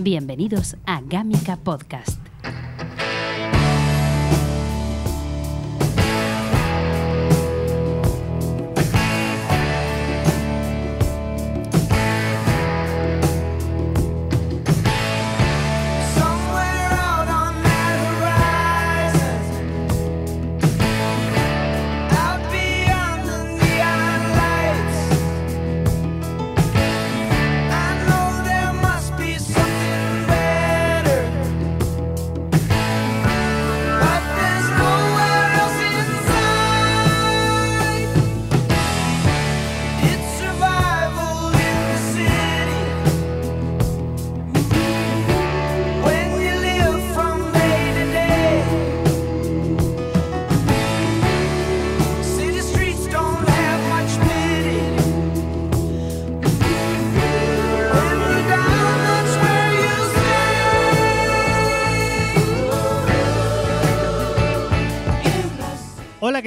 Bienvenidos a Gámica Podcast.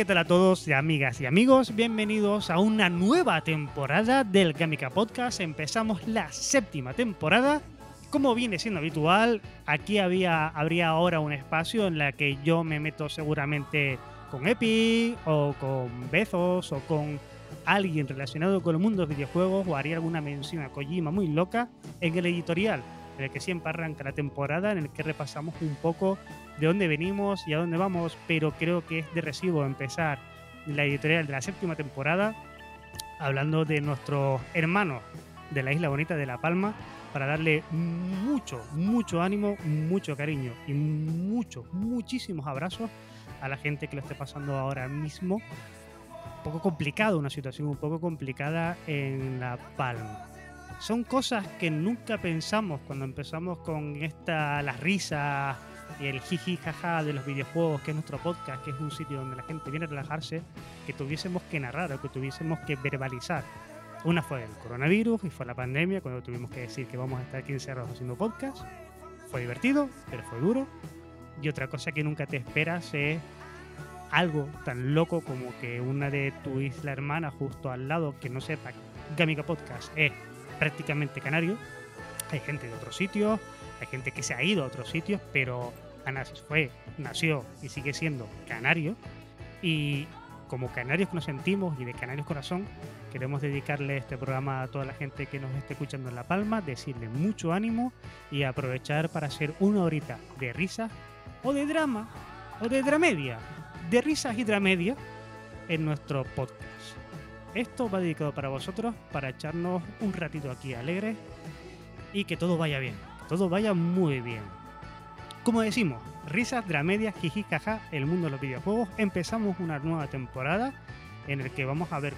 ¿Qué tal a todos, amigas y amigos? Bienvenidos a una nueva temporada del Gamica Podcast. Empezamos la séptima temporada. Como viene siendo habitual, aquí había, habría ahora un espacio en la que yo me meto seguramente con Epi o con Bezos o con alguien relacionado con el mundo de videojuegos o haría alguna mención a Kojima muy loca en el editorial en el que siempre arranca la temporada, en el que repasamos un poco de dónde venimos y a dónde vamos, pero creo que es de recibo empezar la editorial de la séptima temporada hablando de nuestros hermanos de la isla bonita de La Palma para darle mucho, mucho ánimo, mucho cariño y muchos, muchísimos abrazos a la gente que lo esté pasando ahora mismo. Un poco complicado, una situación un poco complicada en La Palma. Son cosas que nunca pensamos cuando empezamos con esta, las risas el jiji jaja de los videojuegos, que es nuestro podcast, que es un sitio donde la gente viene a relajarse, que tuviésemos que narrar o que tuviésemos que verbalizar. Una fue el coronavirus y fue la pandemia, cuando tuvimos que decir que vamos a estar aquí encerrados haciendo podcast. Fue divertido, pero fue duro. Y otra cosa que nunca te esperas es algo tan loco como que una de tu isla hermana justo al lado, que no sepa Gamica Podcast, es prácticamente canario. Hay gente de otros sitios, hay gente que se ha ido a otros sitios, pero Ana fue, nació y sigue siendo canario. Y como canarios que nos sentimos y de canarios corazón, queremos dedicarle este programa a toda la gente que nos esté escuchando en La Palma, decirle mucho ánimo y aprovechar para hacer una horita de risas o de drama o de dramedia, de risas y dramedia en nuestro podcast. Esto va dedicado para vosotros, para echarnos un ratito aquí alegres y que todo vaya bien, todo vaya muy bien. Como decimos, risas, dramedias, jiji, jaja, el mundo de los videojuegos. Empezamos una nueva temporada en el que vamos a ver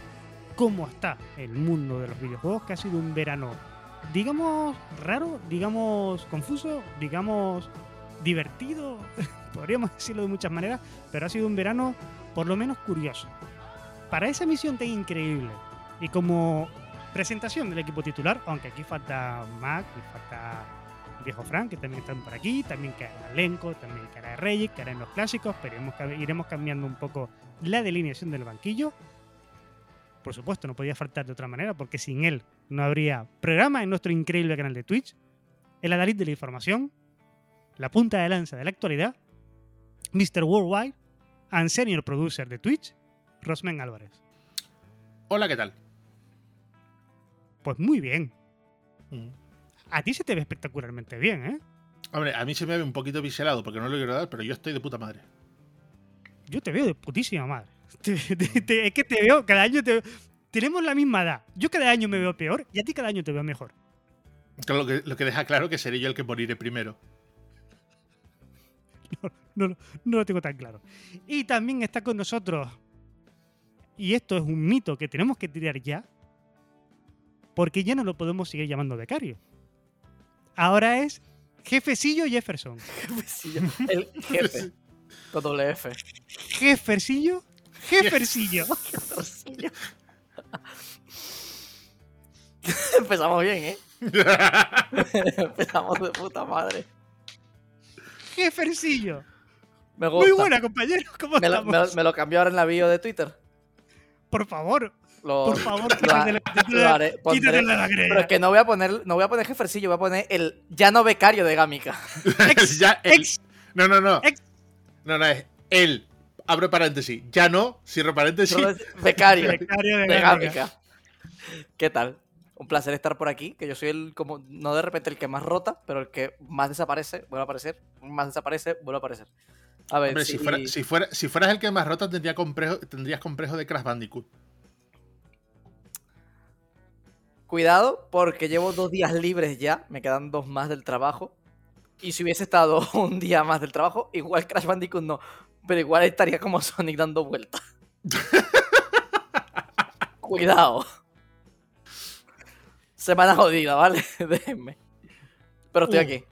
cómo está el mundo de los videojuegos, que ha sido un verano, digamos, raro, digamos, confuso, digamos, divertido, podríamos decirlo de muchas maneras, pero ha sido un verano por lo menos curioso. Para esa misión tan increíble y como presentación del equipo titular, aunque aquí falta Mac y falta viejo Frank, que también están por aquí, también quedará Lenko, también quedará Reyes, quedará en los clásicos, pero iremos, iremos cambiando un poco la delineación del banquillo. Por supuesto, no podía faltar de otra manera, porque sin él no habría programa en nuestro increíble canal de Twitch, el adalid de la información, la punta de lanza de la actualidad, Mr. Worldwide and Senior Producer de Twitch, Rosmen Álvarez. Hola, ¿qué tal? Pues muy bien. A ti se te ve espectacularmente bien, ¿eh? Hombre, a mí se me ve un poquito biselado porque no lo quiero dar, pero yo estoy de puta madre. Yo te veo de putísima madre. Te- te- te- es que te veo, cada año te Tenemos la misma edad. Yo cada año me veo peor y a ti cada año te veo mejor. Lo que, lo que deja claro que seré yo el que moriré primero. No, lo- no lo tengo tan claro. Y también está con nosotros, y esto es un mito que tenemos que tirar ya, porque ya no lo podemos seguir llamando becario. Ahora es jefecillo Jefferson. Jefecillo. El jefe. Con doble F. Jeffercillo, Jeffercillo. Jefecillo. Empezamos bien, ¿eh? Empezamos de puta madre. Jeffercillo. Me gusta. Muy buena, compañero. ¿Cómo Me lo, me lo- me lo cambió ahora en la bio de Twitter. Por favor. Lo, Por favor, lo, quítatele, lo haré, pondré- quítatele la. Pero es que no voy a poner, no voy a poner jefercillo, voy a poner el ya no becario de Gamica. Ya, el- ex. no, no, no. Ex. No, no, es él. Abre paréntesis. Ya no, cierro paréntesis. Becario Becario de de Gámica. Gamica. ¿Qué tal? Un placer estar por aquí, que yo soy el, como, no de repente el que más rota, pero el que más desaparece, vuelve a aparecer, más desaparece, vuelve a aparecer. A ver, Hombre, si, si, fuera, si, fuera, si fueras el que más rota, tendría complejo, tendrías complejo de Crash Bandicoot. Cuidado, porque llevo dos días libres ya, me quedan dos más del trabajo. Y si hubiese estado un día más del trabajo, igual Crash Bandicoot no, pero igual estaría como Sonic dando vueltas. cuidado. Semana jodida, ¿vale? Déjenme. Pero estoy Uh. aquí.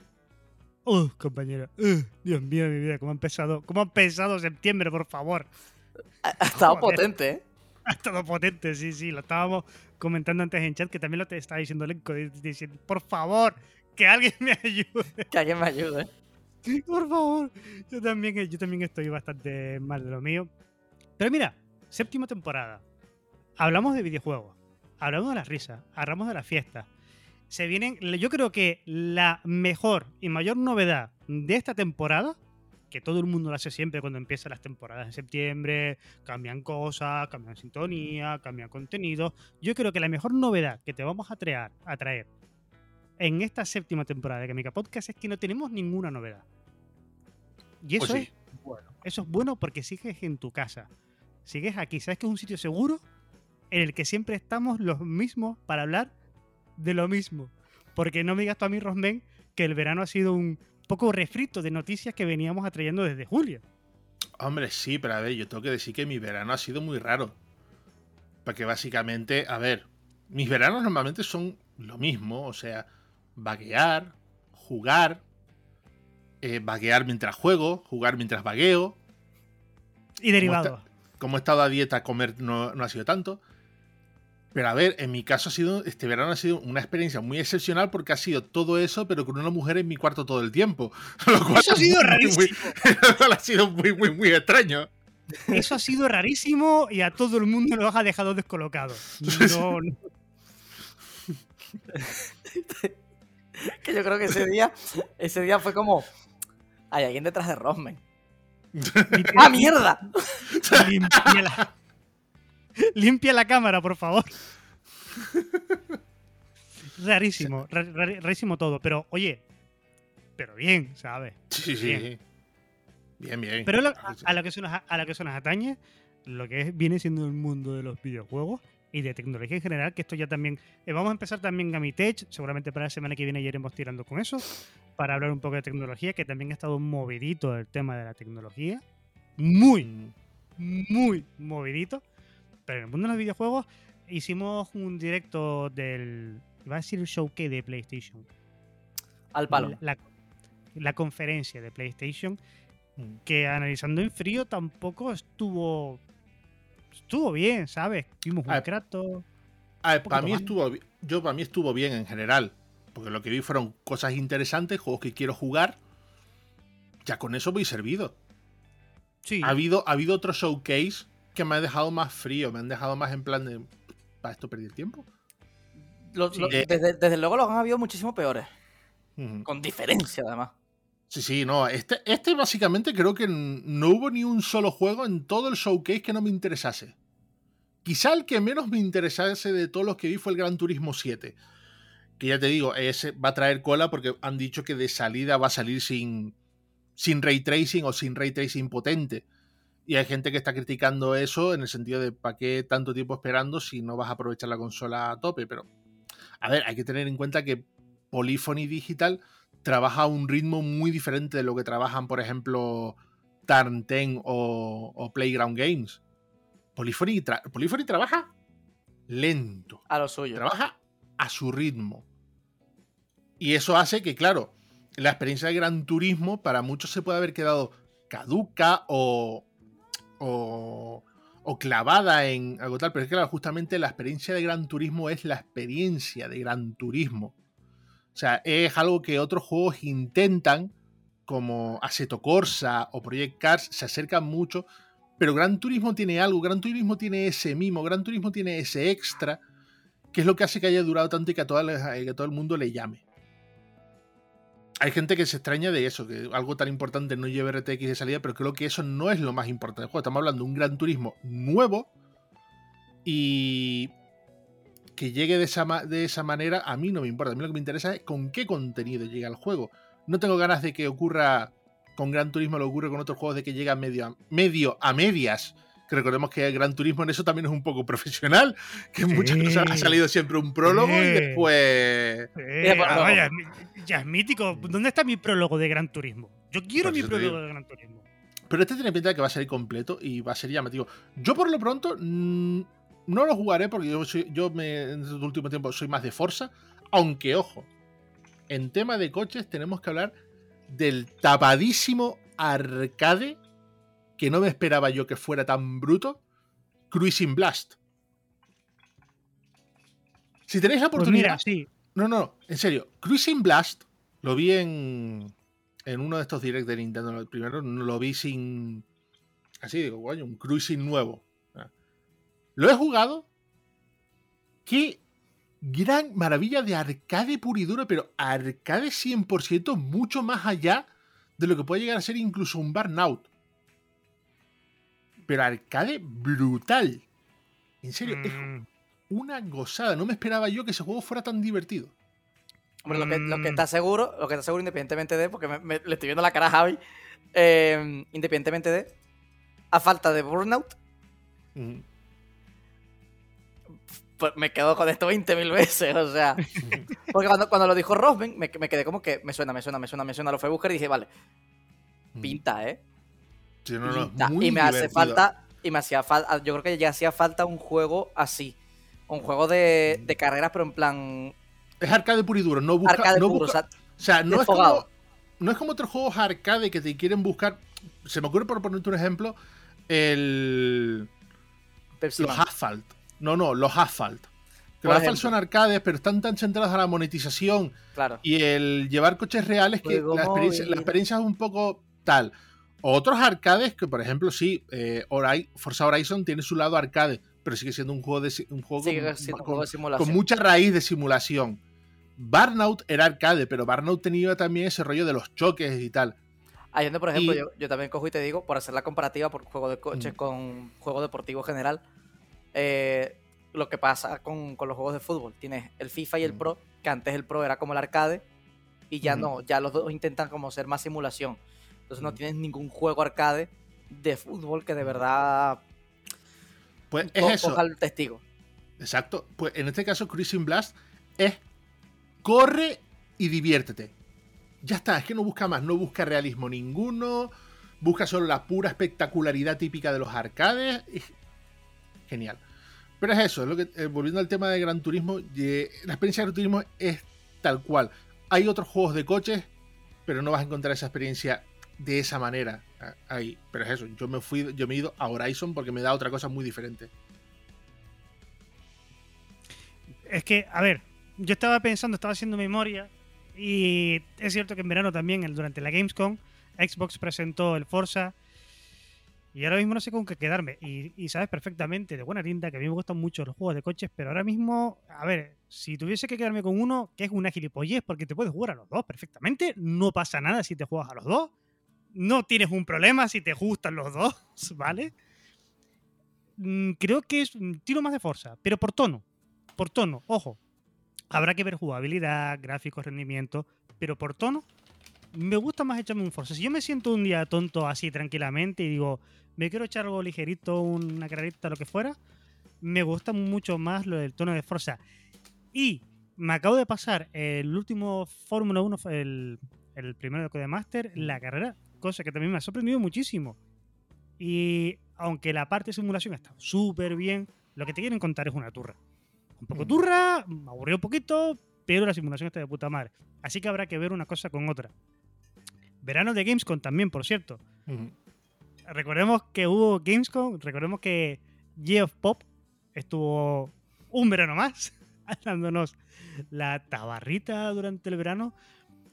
Uh, compañero. Uh, Dios mío, mi vida, cómo ha empezado, cómo ha empezado septiembre, por favor. Ha, ha estado Joder. potente, ¿eh? Ha estado potente, sí, sí. Lo estábamos comentando antes en chat, que también lo te estaba diciendo Lenko, di- diciendo, por favor, que alguien me ayude. Que alguien me ayude. Por favor. Yo también, yo también estoy bastante mal de lo mío. Pero mira, séptima temporada. Hablamos de videojuegos. Hablamos de las risas. Hablamos de la fiesta. Se vienen. Yo creo que la mejor y mayor novedad de esta temporada, que todo el mundo lo hace siempre cuando empiezan las temporadas en septiembre, cambian cosas, cambian sintonía, cambian contenido. Yo creo que la mejor novedad que te vamos a traer, a traer en esta séptima temporada de Kamica Podcast es que no tenemos ninguna novedad. Y eso Pues sí. es bueno. Eso es bueno porque sigues en tu casa. Sigues aquí. Sabes que es un sitio seguro en el que siempre estamos los mismos para hablar de lo mismo. Porque no me digas tú a mí, Rosmen, que el verano ha sido un poco refrito de noticias que veníamos atrayendo desde julio. Hombre, sí, pero a ver, yo tengo que decir que mi verano ha sido muy raro. Porque básicamente, a ver, mis veranos normalmente son lo mismo, o sea, vaguear, jugar, eh, vaguear mientras juego, jugar mientras vagueo. Y derivados. Como he estado a dieta, comer no, no ha sido tanto. Pero a ver, en mi caso ha sido, este verano ha sido una experiencia muy excepcional porque ha sido todo eso, pero con una mujer en mi cuarto todo el tiempo. Lo cual Eso ha sido muy, rarísimo. muy- lo cual ha sido muy, muy, muy extraño. Eso ha sido rarísimo y a todo el mundo nos ha dejado descolocado. No, no. Que yo creo que ese día, ese día fue como. Hay alguien detrás de Rosman. ¡Ah, mierda! Limpia la, limpia la cámara, por favor. Rarísimo, ra- ra- rarísimo todo. Pero, oye, pero bien, ¿sabes? Sí, sí. Bien. Bien, bien. Pero lo- a, a lo que eso nos, a lo que eso nos atañe, lo que es- viene siendo el mundo de los videojuegos y de tecnología en general, que esto ya también... eh, vamos a empezar también Gamitech, seguramente para la semana que viene ya iremos tirando con eso, para hablar un poco de tecnología, que también ha estado movidito el tema de la tecnología. Muy, muy movidito. Pero en el mundo de los videojuegos hicimos un directo del... Iba a decir el showcase de PlayStation. Al palo. La, la conferencia de PlayStation Mm. que analizando en frío tampoco estuvo estuvo bien, ¿sabes? Vimos un Ah, Kratos. A ver, poquito para mí más. estuvo yo para mí estuvo bien en general, porque lo que vi fueron cosas interesantes, juegos que quiero jugar. Ya con eso voy servido. Sí, Ha habido ha habido otro showcase que me ha dejado más frío, me han dejado más en plan de para esto perdí el tiempo. Lo- Sí. lo- Eh. desde, desde luego los han habido muchísimo peores. Con diferencia, además. Sí, sí, no, este este básicamente creo que no hubo ni un solo juego en todo el showcase que no me interesase. Quizá el que menos me interesase de todos los que vi fue el Gran Turismo 7. Que ya te digo, ese va a traer cola porque han dicho que de salida va a salir sin, sin ray tracing o sin ray tracing potente. Y hay gente que está criticando eso en el sentido de ¿para qué tanto tiempo esperando si no vas a aprovechar la consola a tope? Pero, a ver, hay que tener en cuenta que Polyphony Digital trabaja a un ritmo muy diferente de lo que trabajan, por ejemplo, 10 o, o Playground Games. Polyphony, tra- Polyphony trabaja lento A lo suyo. trabaja a su ritmo. Y eso hace que, claro, la experiencia de Gran Turismo para muchos se puede haber quedado caduca o, o, clavada en algo tal. Pero es que, claro, justamente la experiencia de Gran Turismo es la experiencia de Gran Turismo. O sea, es algo que otros juegos intentan, como Assetto Corsa o Project Cars, se acercan mucho, Pero Gran Turismo tiene algo, Gran Turismo tiene ese mimo, Gran Turismo tiene ese extra, que es lo que hace que haya durado tanto y que la- que a todo el mundo le llame. Hay gente que se extraña de eso, que algo tan importante no lleve RTX de salida, pero creo que eso no es lo más importante del juego. Estamos hablando de un Gran Turismo nuevo y que llegue de esa, de esa manera a mí no me importa. A mí lo que me interesa es con qué contenido llega el juego. No tengo ganas de que ocurra con Gran Turismo, lo ocurre con otros juegos de que llega medio a, medio a medias. Que recordemos que el Gran Turismo en eso también es un poco profesional, que en Sí. muchas cosas ha salido siempre un prólogo y después... Ah, vaya, ya es mítico. ¿Dónde está mi prólogo de Gran Turismo? Yo quiero Por mi prólogo digo. de Gran Turismo. Pero este tiene pinta de que va a salir completo y va a ser llamativo. Yo por lo pronto no lo jugaré porque yo, soy- yo me, en este último tiempo soy más de Forza. Aunque, ojo, en tema de coches tenemos que hablar del tapadísimo arcade que no me esperaba yo que fuera tan bruto. Cruising Blast. Si tenéis la Pues oportunidad... mira, sí. No, no, en serio. Cruising Blast lo vi en, en uno de estos directs de Nintendo. El primero lo vi sin. Así digo, coño, un Cruising nuevo. Lo he jugado. Qué gran maravilla de arcade puro y duro, pero arcade 100% mucho más allá de lo que puede llegar a ser incluso un Burnout. Pero arcade brutal. En serio, es Mm, una gozada. No me esperaba yo que ese juego fuera tan divertido. Hombre, lo que, lo que Mm. está seguro, lo que está seguro independientemente de, porque me- me- le estoy viendo la cara a Javi, eh, independientemente de, a falta de Burnout, pues me quedo con esto 20.000 veces, o sea. Porque cuando, cuando lo dijo Rosben, me, me quedé como que me suena, me suena, me suena, me suena, lo fui a buscar y dije, vale, pinta, ¿eh? Sí, no, y me hace falta, y me hacía falta, yo creo que ya hacía falta un juego así. Un juego de, de carreras, pero en plan Es arcade puro y duro. No busca, arcade no puro, busca- o sea, o sea, no es, como, no es como otros juegos arcade que te quieren buscar. Se me ocurre, por ponerte un ejemplo, el. Pepsi Los Man. Asphalt. No, no, los Asphalt. Que los Asphalt son arcades, pero están tan centrados a la monetización Claro. y el llevar coches reales que la experiencia, la experiencia es un poco tal. Otros arcades que, por ejemplo, sí, eh, Forza Horizon tiene su lado arcade, pero sigue siendo un juego de un juego con- un con- juego de simulación. con mucha raíz de simulación. Burnout era arcade, pero Burnout tenía también ese rollo de los choques y tal. Ahí donde, por ejemplo, Y- yo, yo también cojo y te digo, por hacer la comparativa por juego de coches Mm. con juego deportivo general, eh, lo que pasa con, con los juegos de fútbol. Tienes el FIFA y el Mm. Pro, que antes el Pro era como el arcade, y ya no, ya los dos intentan como ser más simulación. Entonces no tienes ningún juego arcade de fútbol que de verdad Pues es eso. testigo. Exacto. Pues en este caso, Cruising Blast es corre y diviértete. Ya está, es que no busca más, no busca realismo ninguno, busca solo la pura espectacularidad típica de los arcades. Genial. Pero es eso, es lo que, eh, volviendo al tema de Gran Turismo, eh, la experiencia de Gran Turismo es tal cual. Hay otros juegos de coches, pero no vas a encontrar esa experiencia de esa manera ah, ahí. Pero es eso, yo me fui, yo me he ido a Horizon porque me da otra cosa muy diferente. Es que, a ver, yo estaba pensando, estaba haciendo memoria y es cierto que en verano también, durante la Gamescom, Xbox presentó el Forza y ahora mismo no sé con qué quedarme. Y, y sabes perfectamente, de buena tinta, que a mí me gustan mucho los juegos de coches, pero ahora mismo, a ver, si tuviese que quedarme con uno, que es una gilipollez, porque te puedes jugar a los dos perfectamente, no pasa nada si te juegas a los dos, no tienes un problema si te gustan los dos, ¿vale? Mm, Creo que es un tiro más de Forza, pero por tono por tono, ojo, habrá que ver jugabilidad, gráficos, rendimiento, pero por tono, me gusta más echarme un Forza. Si yo me siento un día tonto así tranquilamente y digo, me quiero echar algo ligerito, una carrerita, lo que fuera, me gusta mucho más lo del tono de Forza. Y me acabo de pasar el último Fórmula 1, el, el primero de Codemaster, la carrera, cosa que también me ha sorprendido muchísimo. Y aunque la parte de simulación está súper bien, lo que te quieren contar es una turra. Un poco Mm. turra, me aburrió un poquito, pero la simulación está de puta madre. Así que habrá que ver una cosa con otra. Verano de Gamescom también, por cierto. Recordemos que hubo Gamescom, recordemos que Geoff Pop estuvo un verano más dándonos la tabarrita durante el verano,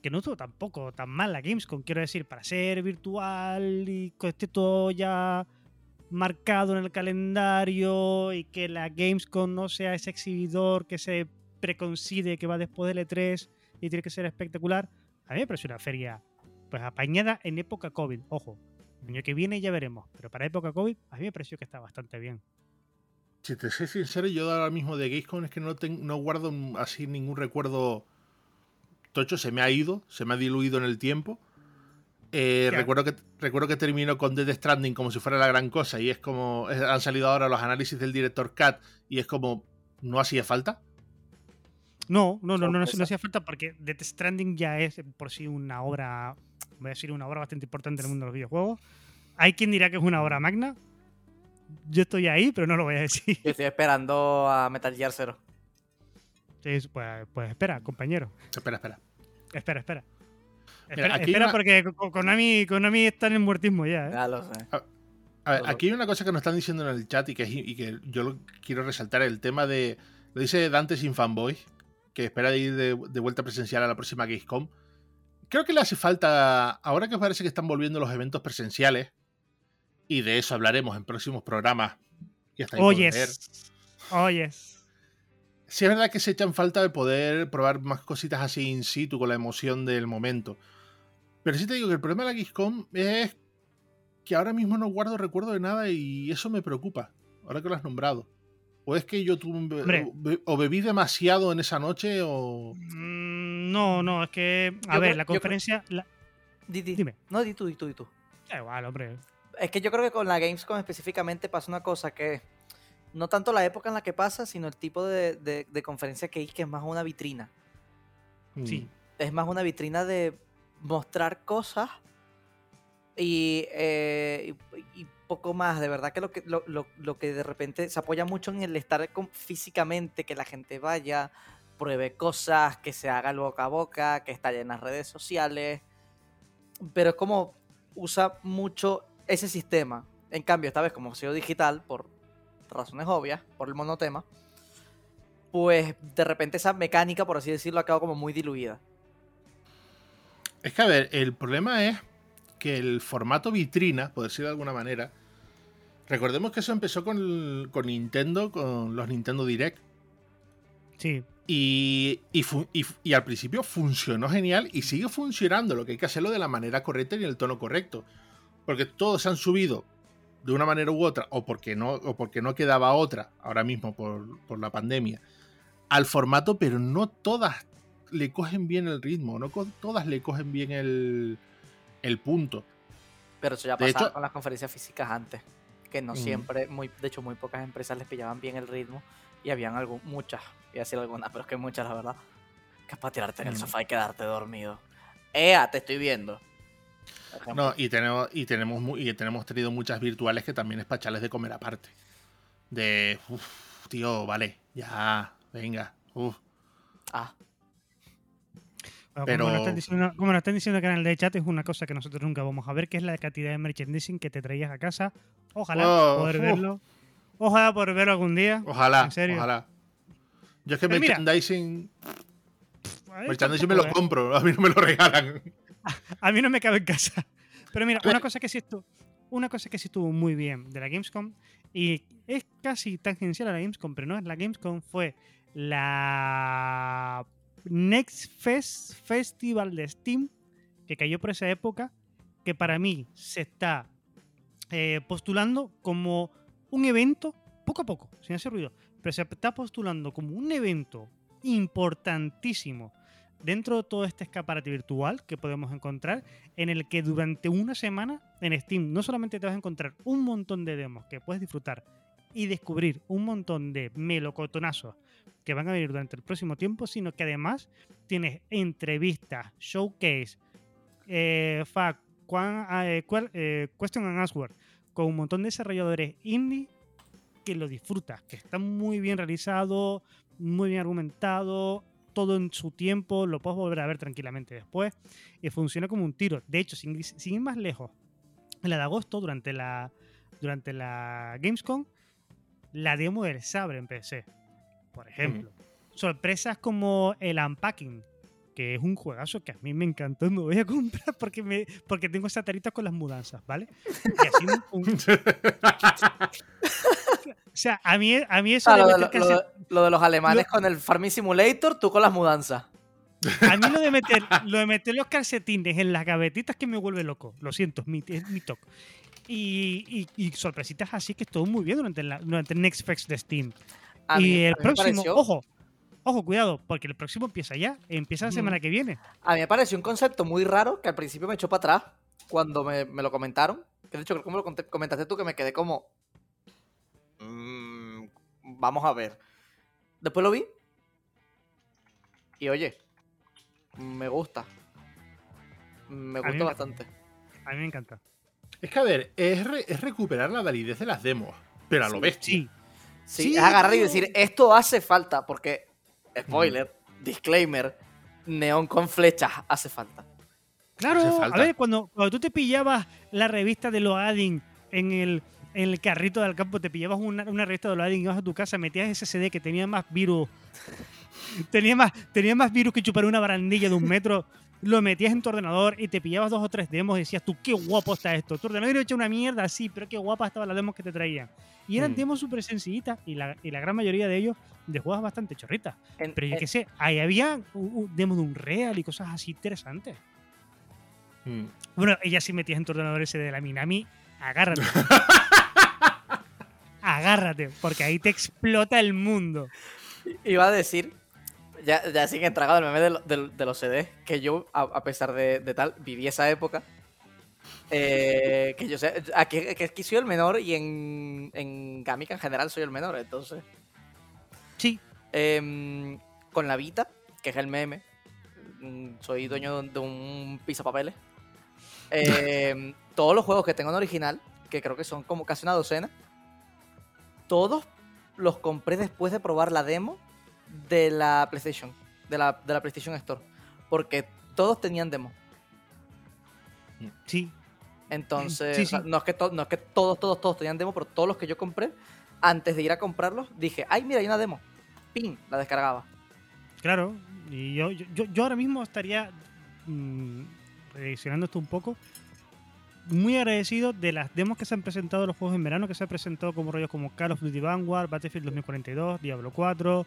que no estuvo tampoco tan mal la Gamescom, quiero decir, para ser virtual y que esté todo ya marcado en el calendario y que la Gamescom no sea ese exhibidor que se preconcide que va después del E3 y tiene que ser espectacular, a mí me parece una feria pues apañada en época COVID. Ojo, el año que viene ya veremos, pero para época COVID a mí me pareció que está bastante bien. Si te soy sincero, yo ahora mismo de Gamescom es que no, ten- no guardo así ningún recuerdo tocho, se me ha ido, se me ha diluido en el tiempo. Eh, recuerdo, que, recuerdo que terminó con Dead Stranding como si fuera la gran cosa y es como, es- han salido ahora los análisis del director Cat y es como, no hacía falta. No, no, no, no, no, Sorpresa. no hacía falta porque Death Stranding ya es por sí una obra, voy a decir una obra bastante importante en el mundo de los videojuegos. Hay quien dirá que es una obra magna. Yo estoy ahí, pero no lo voy a decir. Yo estoy esperando a Metal Gear Zero. Sí, pues, pues espera, compañero. Espera, espera. Espera, espera. Mira, Espera, espera una- porque Ko- Konami, Konami está en el muertismo ya, ¿eh? Ya lo sé. A ver, aquí hay una cosa que nos están diciendo en el chat y que, y que yo lo quiero resaltar, el tema de, lo dice Dante sin fanboy, que espera de ir de, de vuelta presencial a la próxima Gamescom. Creo que le hace falta, ahora que parece que están volviendo los eventos presenciales, y de eso hablaremos en próximos programas, y hasta ahí por Oyes. ver. Sí es verdad que se echan falta de poder probar más cositas así in situ con la emoción del momento. Pero sí te digo que el problema de la Gamescom es que ahora mismo no guardo recuerdo de nada y eso me preocupa, ahora que lo has nombrado. O es que yo tuve un be- Hombre. o be- o bebí demasiado en esa noche o... Mm, No, no, es que. A Yo ver, creo- la creo- conferencia. la- Di- di- Dime. No, di tú, di tú, di tú. Da igual, hombre. Es que yo creo que con la Gamescom específicamente pasa una cosa que no tanto la época en la que pasa, sino el tipo de, de- de conferencia que hay, que es más una vitrina. Sí. Es más una vitrina de mostrar cosas y, eh, y- y poco más. De verdad que lo, que lo, lo- lo que de repente se apoya mucho en el estar con- físicamente, que la gente vaya, pruebe cosas, que se haga el boca a boca, que estalle en las redes sociales. Pero es como usa mucho ese sistema. En cambio, esta vez como ha sido digital, por razones obvias, por el monotema, pues de repente esa mecánica, por así decirlo, ha quedado como muy diluida. Es que, a ver, el problema es que el formato vitrina, por decirlo de alguna manera, recordemos que eso empezó con, el- con Nintendo, con los Nintendo Direct. Sí. Y, y, y al principio funcionó genial y sigue funcionando. Lo que hay que hacerlo de la manera correcta y en el tono correcto. Porque todos se han subido de una manera u otra, o porque no, o porque no quedaba otra ahora mismo por, por la pandemia, al formato, pero no todas le cogen bien el ritmo, no todas le cogen bien el, el punto. Pero eso ya De pasaba hecho- con las conferencias físicas antes. Que no Mm. siempre, muy, de hecho, muy pocas empresas les pillaban bien el ritmo. Y habían algún, muchas, y decir algunas, pero es que muchas, la verdad. Que es para tirarte en el sofá y quedarte dormido. ¡Ea! Te estoy viendo. No, y tenemos, y tenemos, y tenemos tenido muchas virtuales que también es para echarles de comer aparte. De, uff, tío, vale, ya, venga, uff. Ah, Pero- Como, nos están diciendo, como nos están diciendo en el canal de chat, es una cosa que nosotros nunca vamos a ver, que es la cantidad de merchandising que te traías a casa. Ojalá Oh, poder uf. verlo. Ojalá poder verlo algún día. Ojalá, ¿En serio? ojalá. Yo es que Pero mira, merchandising, Ay, merchandising me lo ¿eh? compro, a mí no me lo regalan. A mí no me cabe en casa. Pero mira, una cosa que sí estuvo, una cosa que sí estuvo muy bien de la Gamescom y es casi tangencial a la Gamescom, pero no es la Gamescom, fue la Next Fest Festival de Steam que cayó por esa época, que para mí se está eh, postulando como un evento, poco a poco, sin hacer ruido, pero se está postulando como un evento importantísimo dentro de todo este escaparate virtual que podemos encontrar, en el que durante una semana en Steam no solamente te vas a encontrar un montón de demos que puedes disfrutar y descubrir un montón de melocotonazos que van a venir durante el próximo tiempo, sino que además tienes entrevistas, showcase, eh, fact, eh, eh, question and answer, con un montón de desarrolladores indie que lo disfrutas, que está muy bien realizado, muy bien argumentado, todo en su tiempo, lo puedes volver a ver tranquilamente después y funciona como un tiro. De hecho, sin, sin ir más lejos, la de agosto, durante la, durante la Gamescom, la demo del Sabre en PC, por ejemplo. Sorpresas como el unpacking, porque es un juegazo que a mí me encantó y me voy a comprar porque, me, porque tengo esa tarita con las mudanzas, ¿vale? Y así un- un- o sea, a mí, a mí eso Ah, lo, de, lo- lo los alemanes con el Farming Simulator, tú con las mudanzas. a mí lo de meter, lo de meter los calcetines en las gavetitas que me vuelve loco. Lo siento, es mi, es mi toque. Y, y- y sorpresitas así que estuvo muy bien durante, la, durante el Next Fest de Steam. A y mí, el próximo, pareció- ojo, ojo, cuidado, porque el próximo empieza ya, empieza la Ujú. semana que viene. A mí me pareció un concepto muy raro que al principio me echó para atrás cuando me, me lo comentaron. Que de hecho, creo que me lo comentaste tú que me quedé como. "Mm, vamos a ver. Después lo vi. Y oye, me gusta. Me A gusta me- bastante. A mí me encanta. Es que, a ver, es, re- es recuperar la validez de las demos, pero a lo Sí, bestia. Sí, Sí, Sí, es agarrar y decir, esto hace falta, porque, spoiler, disclaimer, neón con flechas hace falta. Claro, Hace a falta. ver, cuando, cuando tú te pillabas la revista de Loading en el, en el carrito del campo, te pillabas una, una revista de Loading, ibas a tu casa, metías ese CD que tenía más virus, tenía más, tenía más virus que chupar una barandilla de un metro, lo metías en tu ordenador y te pillabas dos o tres demos y decías tú, qué guapo está esto. Tu ordenador era hecho una mierda, sí, pero qué guapas estaban las demos que te traían. Y eran Mm. demos súper sencillitas y la, y la gran mayoría de ellos de juegos bastante chorritas. En- Pero yo qué sé, ahí había uh, uh, demos de un real y cosas así interesantes. Mm. Bueno, ella sí metías en tu ordenador ese de la Minami, agárrate. agárrate, porque ahí te explota el mundo. Iba a decir, ya, ya sigue entregado el meme de, lo- de- de los CDs, que yo, a, a pesar de, de tal, viví esa época. Eh, que yo sé, aquí, que aquí soy el menor y en, en Gamica en general soy el menor, entonces. Sí, Em, con la Vita, que es el meme. mm, Soy dueño de un pisapapeles. Em, todos los juegos que tengo en original, que creo que son como casi una docena, todos los compré después de probar la demo de la PlayStation, de la, de la PlayStation Store. Porque todos tenían demo. sí. Entonces, Sí, o sea, sí. no, es que to- no es que todos, todos, todos tenían demo, pero todos los que yo compré, antes de ir a comprarlos, dije, ay, mira, hay una demo. Pin, la descargaba. Claro. Y yo, yo, yo- ahora mismo estaría mm, revisionando esto un poco. Muy agradecido de las demos que se han presentado los juegos en verano, que se han presentado como rollos como Call of Duty Vanguard, Battlefield 2042, Diablo 4,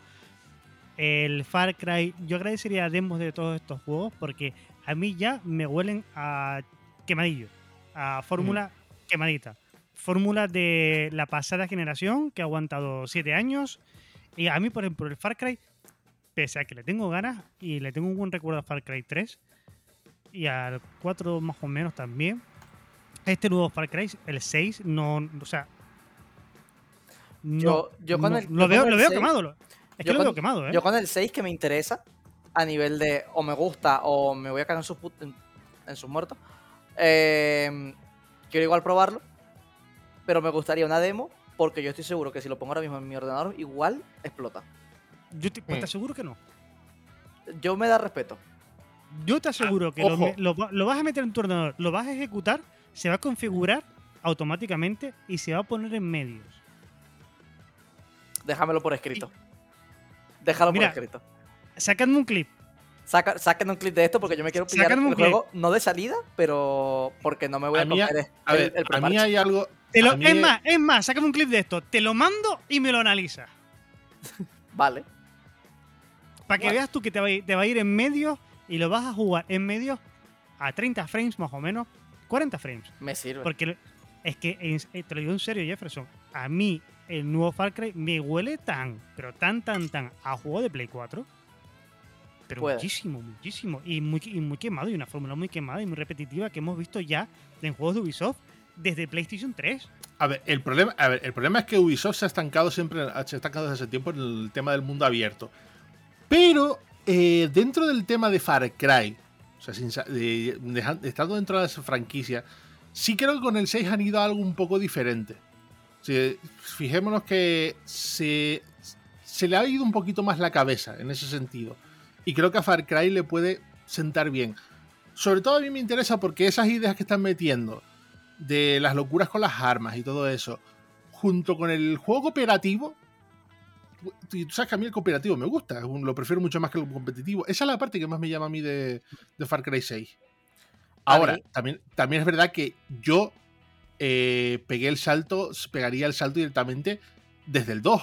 el Far Cry. Yo agradecería demos de todos estos juegos porque a mí ya me huelen a quemadillo, a fórmula quemadita. Fórmula de la pasada generación que ha aguantado 7 años. Y a mí, por ejemplo, el Far Cry, pese a que le tengo ganas y le tengo un buen recuerdo a Far Cry 3 y al 4 más o menos también. Este nuevo Far Cry, el 6, no, o sea, no, Yo- yo con no- el- lo yo veo, con lo el veo 6 quemado. lo- Es que yo lo con- veo quemado, ¿eh? Yo con el 6 que me interesa, a nivel de o me gusta o me voy a cagar en sus, put- en, en sus muertos, eh, quiero igual probarlo, pero me gustaría una demo porque yo estoy seguro que si lo pongo ahora mismo en mi ordenador, igual explota. Yo te, pues te Mm. aseguro que no. Yo me da respeto. Yo te aseguro que lo, lo vas a meter en tu ordenador, lo vas a ejecutar, se va a configurar automáticamente y se va a poner en medios. Déjamelo por escrito. Déjalo Mira, por escrito. Sacadme un clip. Saca, saquen un clip de esto porque yo me quiero pillar un el clip. juego, no de salida, pero porque no me voy a, A mí, coger el, A ver, el a mí hay algo. Te lo- a mí es más, es más, sácame un clip de esto. Te lo mando y me lo analizas. Vale. Para que veas tú que te va, a ir, te va a ir en medio y lo vas a jugar en medio a 30 frames más o menos, 40 frames. Me sirve. Porque es que, eh, te lo digo en serio, Jefferson, a mí el nuevo Far Cry me huele tan, pero tan, tan, tan a juego de Play 4. Pero Puede. muchísimo, muchísimo. Y muy, y muy quemado, y una fórmula muy quemada y muy repetitiva que hemos visto ya en juegos de Ubisoft desde PlayStation 3. A ver, el problema, a ver, el problema es que Ubisoft se ha estancado siempre, se ha estancado desde hace tiempo en el tema del mundo abierto. Pero eh, dentro del tema de Far Cry, o sea, de- estando dentro de esa franquicia, sí creo que con el 6 han ido a algo un poco diferente. Fijémonos que se, se le ha ido un poquito más la cabeza en ese sentido. Y creo que a Far Cry le puede sentar bien. Sobre todo a mí me interesa porque esas ideas que están metiendo de las locuras con las armas y todo eso, junto con el juego cooperativo, y tú sabes que a mí el cooperativo me gusta, lo prefiero mucho más que el competitivo. Esa es la parte que más me llama a mí de, de Far Cry 6. A Ahora, también, también es verdad que yo eh, pegué el salto, pegaría el salto directamente desde el 2.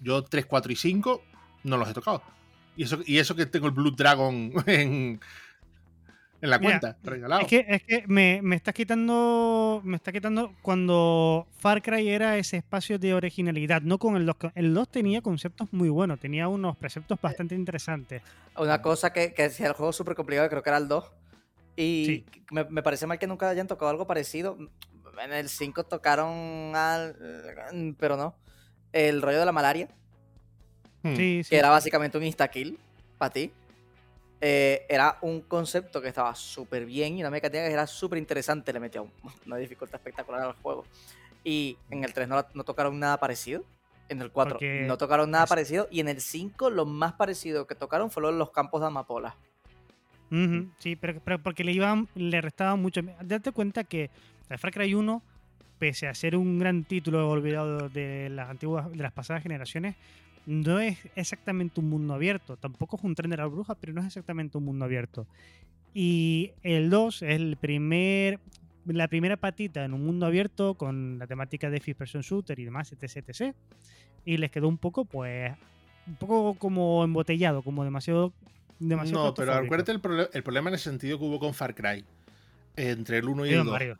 Yo 3, 4 y 5 no los he tocado. Y eso, y eso que tengo el Blue Dragon en, en la Mira, cuenta, regalado. Es que, es que me, me estás quitando. Me está quitando cuando Far Cry era ese espacio de originalidad, no con el 2. El 2 tenía conceptos muy buenos, tenía unos preceptos bastante interesantes. Una cosa que, que decía el juego súper complicado, creo que era el 2. Y Sí. me, me parece mal que nunca hayan tocado algo parecido. En el 5 tocaron al. Pero no. El rollo de la malaria, Hmm. Sí, sí. que era básicamente un insta-kill para ti. Eh, era un concepto que estaba súper bien y una mecánica que era súper interesante. Le metía un- una dificultad espectacular al juego. Y en el 3 no, no tocaron nada parecido. En el 4 Porque no tocaron nada es- parecido. Y en el 5 lo más parecido que tocaron fue lo de los campos de amapola. Sí, pero, pero porque le iban, le restaban mucho. Date cuenta que el Far Cry 1, pese a ser un gran título olvidado de las antiguas, de las pasadas generaciones, no es exactamente un mundo abierto. Tampoco es un tren de la bruja, pero no es exactamente un mundo abierto. Y el 2 es el primer, la primera patita en un mundo abierto con la temática de First Person Shooter y demás, etc, etc. Y les quedó un poco, pues, un poco como embotellado, como demasiado. demasiado No, pero acuérdate el, prole- el problema en el sentido que hubo con Far Cry. Entre el 1 y el 2. Mario,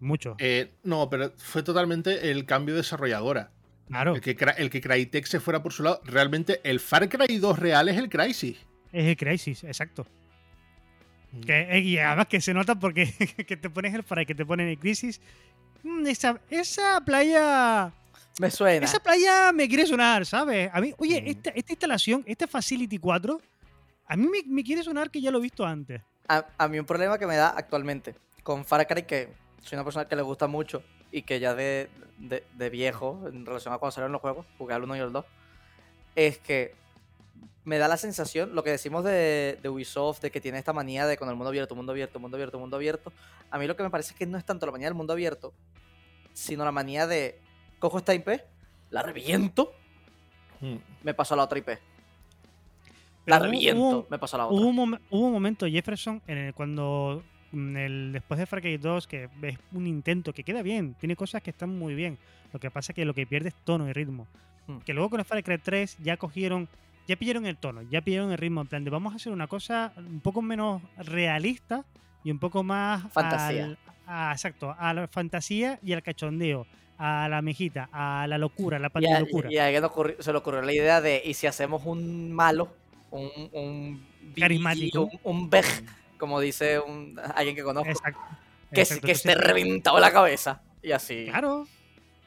Mucho. Eh, no, pero fue totalmente el cambio de desarrolladora. Claro. El que, el que Crytek se fuera por su lado. Realmente el Far Cry 2 real es el Crysis. Es el Crisis, exacto. Que, eh, y además que se nota porque que te pones el para que te ponen el Crisis. mm, Esa, esa playa. Me suena. Esa playa me quiere sonar, ¿sabes? A mí, oye, Mm. esta, esta instalación, esta Facility 4, a mí me, me quiere sonar que ya lo he visto antes. A, a mí un problema que me da actualmente con Far Cry, que soy una persona que le gusta mucho y que ya de, de, de viejo, en relación a cuando salieron los juegos, jugué al 1 y al 2, es que me da la sensación, lo que decimos de, de Ubisoft, de que tiene esta manía de con el mundo abierto, mundo abierto, mundo abierto, mundo abierto, a mí lo que me parece es que no es tanto la manía del mundo abierto, sino la manía de cojo esta IP, la reviento, Mm. me paso a la otra IP. La Pero reviento, hubo- me paso a la otra. Hubo un, hubo un momento, Jefferson, en el cuando el, después de Far Cry 2, que es un intento que queda bien, tiene cosas que están muy bien. Lo que pasa es que lo que pierde es tono y ritmo. Hmm. Que luego con el Far Cry 3 ya cogieron, ya pillaron el tono, ya pillaron el ritmo. En plan de vamos a hacer una cosa un poco menos realista y un poco más. Fantasía. al- a- exacto, a la fantasía y al cachondeo, a la mejita, a la locura, a la Y parte a, de locura. y a alguien ocurrió- se le ocurrió la idea de, ¿y si hacemos un malo? Un, un Carismático. Un, un bej, como dice un, alguien que conozco, Exacto. que, exacto. que esté reventado la cabeza. Y así. Claro.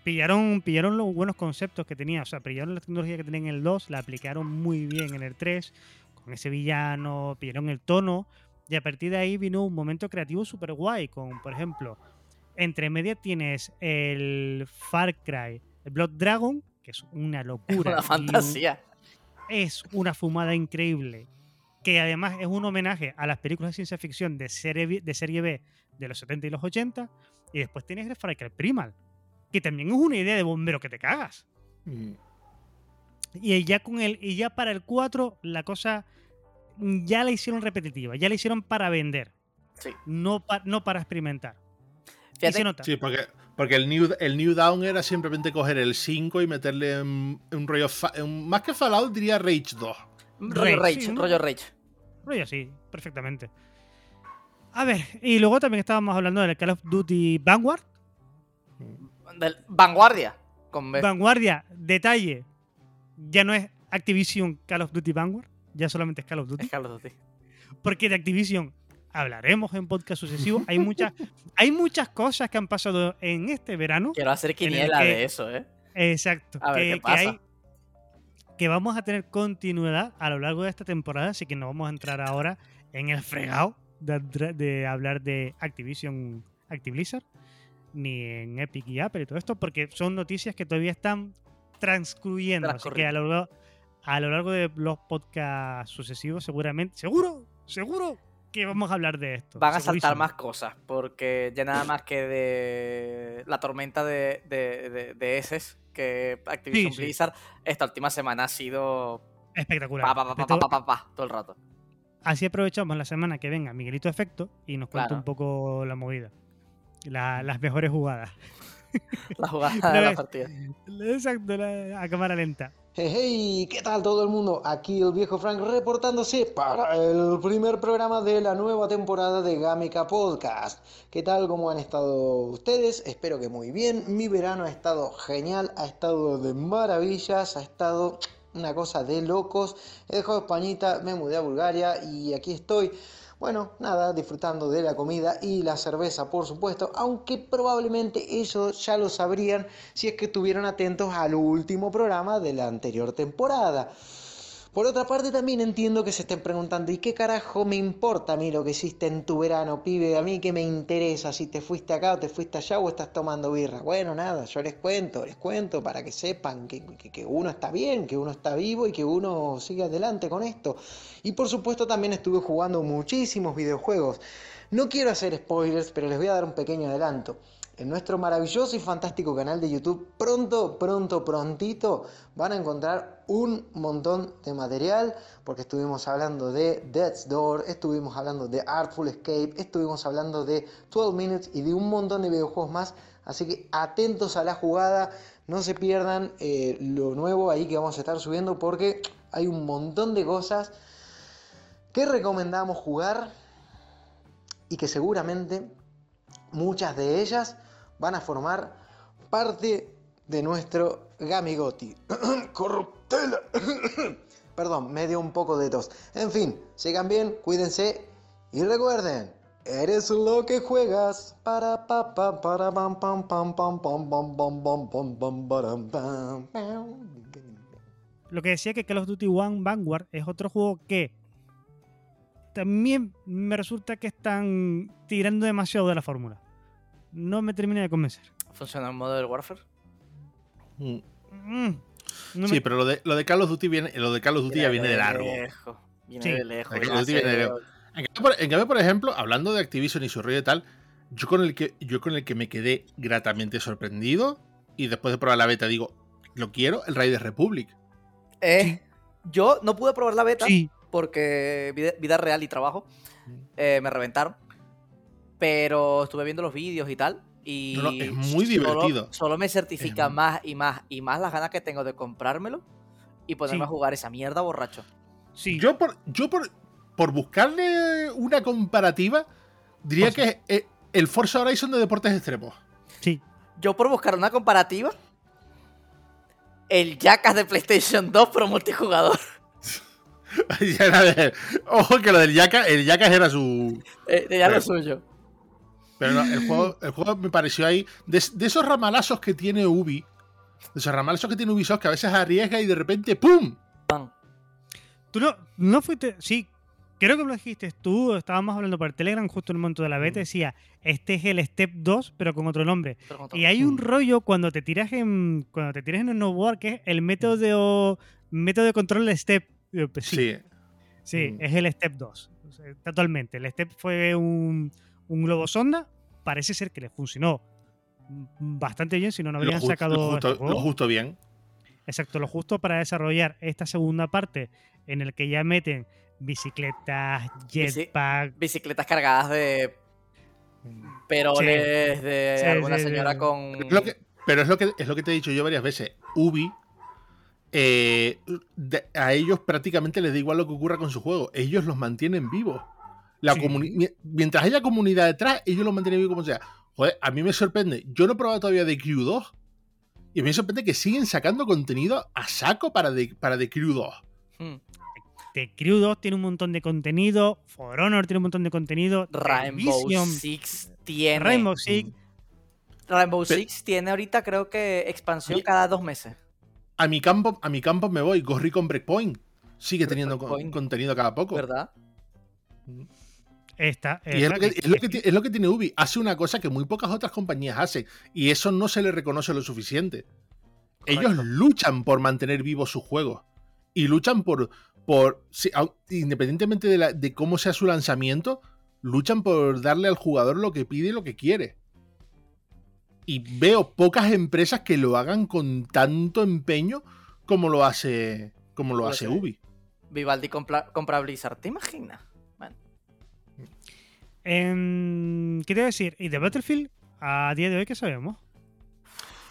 Pillaron, pillaron los buenos conceptos que tenía. O sea, pillaron la tecnología que tenía en el 2, la aplicaron muy bien en el 3, con ese villano, pillaron el tono. Y a partir de ahí vino un momento creativo súper guay. Con, por ejemplo, entre media tienes el Far Cry, el Blood Dragon, que es una locura. Una un- fantasía. es una fumada increíble. Que además es un homenaje a las películas de ciencia ficción de serie, B- de serie B de los 70 y los 80. Y después tienes el Far Cry Primal, que también es una idea de bombero que te cagas. Mm. Y ya con el, y ya para el 4, la cosa ya la hicieron repetitiva, ya la hicieron para vender, Sí. no, pa- no para experimentar. y se nota. Sí, porque, porque el, new, el New Down era simplemente coger el 5 y meterle un, un rollo. fa- un- más que Fallout, diría Rage 2. Rollo Rage, Rage, sí, ¿no? rollo Rage. Rollo sí, perfectamente. A ver, y luego también estábamos hablando del Call of Duty Vanguard. Del- Vanguardia. Con B. Vanguardia, detalle, ya no es Activision Call of Duty Vanguard, ya solamente es Call of Duty. Es Call of Duty. Porque de Activision hablaremos en podcast sucesivos. Hay muchas, hay muchas cosas que han pasado en este verano. Quiero hacer el quiniela que- de eso, ¿eh? Exacto. A ver que, qué que pasa. hay- que vamos a tener continuidad a lo largo de esta temporada, así que no vamos a entrar ahora en el fregado de, de hablar de Activision, Actiblizzard, ni en Epic y Apple y todo esto, porque son noticias que todavía están transcurriendo. Así que a lo, largo- a lo largo de los podcasts sucesivos, seguramente, seguro, seguro que vamos a hablar de esto. Van a saltar más cosas, porque ya nada más que de la tormenta de, de, de, de heces que Activision Sí, sí. Blizzard esta última semana ha sido Espectacular. pa, pa, pa, pa, De to- pa, pa, pa, todo el rato. Así aprovechamos la semana que venga Miguelito Efecto y nos cuenta Claro. un poco la movida. La- las mejores jugadas. La jugada Una de la partida. Exacto, la- a cámara lenta. Hey, hey, ¿qué tal todo el mundo? Aquí el viejo Frank reportándose para el primer programa de la nueva temporada de Gameca Podcast. ¿Qué tal? ¿Cómo han estado ustedes? Espero que muy bien. Mi verano ha estado genial, ha estado de maravillas, ha estado una cosa de locos. He dejado Españita, me mudé a Bulgaria y aquí estoy. Bueno, nada, disfrutando de la comida y la cerveza, por supuesto, aunque probablemente eso ya lo sabrían si es que estuvieron atentos al último programa de la anterior temporada. Por otra parte, también entiendo que se estén preguntando, ¿y qué carajo me importa a mí lo que hiciste en tu verano, pibe? A mí qué me interesa si te fuiste acá o te fuiste allá o estás tomando birra. Bueno, nada, yo les cuento, les cuento para que sepan que, que- que uno está bien, que uno está vivo y que uno sigue adelante con esto. Y por supuesto también estuve jugando muchísimos videojuegos. No quiero hacer spoilers, pero les voy a dar un pequeño adelanto. En nuestro maravilloso y fantástico canal de YouTube, pronto, pronto, prontito, van a encontrar un montón de material, porque estuvimos hablando de Death's Door, estuvimos hablando de Artful Escape, estuvimos hablando de 12 Minutes y de un montón de videojuegos más. Así que atentos a la jugada, no se pierdan eh, lo nuevo ahí que vamos a estar subiendo, porque hay un montón de cosas que recomendamos jugar y que seguramente muchas de ellas van a formar parte de nuestro Gamigoti. Corruptela. Perdón, me dio un poco de tos. En fin, sigan bien, cuídense y recuerden, eres lo que juegas. Para pa pa para pam pam pam pam pam pam pam pam pam pam. Lo que decía que Call of Duty One Vanguard es otro juego que también me resulta que están tirando demasiado de la fórmula. No me termina de convencer. ¿Funciona en Modern Warfare? Mm. Mm, no Sí, me- pero lo de, lo de Call of Duty viene, lo de Call of Duty ya viene de largo. lejos. Viene Sí. de lejos. Viene de. En cambio, por, en cambio, por ejemplo, hablando de Activision y su rollo y tal, yo con el que yo con el que me quedé gratamente sorprendido y después de probar la beta digo, lo quiero, el Raiders Republic. Eh, Yo no pude probar la beta Sí, porque vida, vida real y trabajo eh, me reventaron. Pero estuve viendo los vídeos y tal. Y No, no, es muy solo- divertido. Solo, me certifica Es- más y más y más las ganas que tengo de comprármelo y ponerme Sí. a jugar esa mierda borracho. sí. Yo por yo por, por buscarle una comparativa diría que es eh, el Forza Horizon de deportes extremos. sí. Yo por buscar una comparativa, el Jackass de PlayStation 2 pro multijugador. Era Ojo que lo del Yaka, el Jackass era su Eh, ya lo suyo. Pero no, el juego, el juego me pareció ahí. De, de esos ramalazos que tiene Ubi. De esos ramalazos que tiene Ubisoft que a veces arriesga y de repente ¡pum! Tú no, no fuiste. Sí, creo que lo dijiste tú. Estábamos hablando por Telegram justo en el momento de la Mm. beta. Decía, este es el Step 2, pero con otro nombre. Con. Y hay un rollo cuando te tiras en. Cuando te tiras en el snowboard, que es el método de, o- método de control de Step. Yo, pues sí, Sí. sí, Mm. es el Step 2. O sea, totalmente. El Step fue un, un globo sonda. Parece ser que le funcionó bastante bien, si no, no habrían lo sacado. este justo, lo justo bien. Exacto, lo justo para desarrollar esta segunda parte en el que ya meten bicicletas, Bici- jetpack. Bicicletas cargadas de peroles de Sí, alguna sí, señora con. Es lo que- pero es lo, que, es lo que te he dicho yo varias veces. Ubi. eh, de- a ellos prácticamente les da igual lo que ocurra con su juego. Ellos los mantienen vivos. La Sí. mientras haya comunidad detrás, ellos los mantienen vivos como sea. Joder, a mí me sorprende. Yo no he probado todavía The Crew 2. Y me sorprende que siguen sacando contenido a saco para The, para The Crew 2. Hmm. The Crew 2 tiene un montón de contenido. For Honor tiene un montón de contenido. Rainbow Six tiene. Rainbow Six. Rainbow Six tiene ahorita, creo que, expansión cada dos meses. A mi campo, a mi campo me voy. Ghost Recon Breakpoint. Sigue teniendo contenido cada poco. ¿Verdad? Está, Y es lo, que, es, lo que, ti- es lo que tiene Ubi. Hace una cosa que muy pocas otras compañías hacen. Y eso no se le reconoce lo suficiente. Ellos luchan por mantener vivos sus juegos. Y luchan por. por si- independientemente de, la- de cómo sea su lanzamiento, luchan por darle al jugador lo que pide y lo que quiere. Y veo pocas empresas que lo hagan con tanto empeño como lo hace, como lo hace. Ubi. Vivaldi compra, compra Blizzard, ¿te imaginas? Bueno, ¿Qué te iba a decir? ¿Y de Battlefield? A día de hoy, ¿qué sabemos?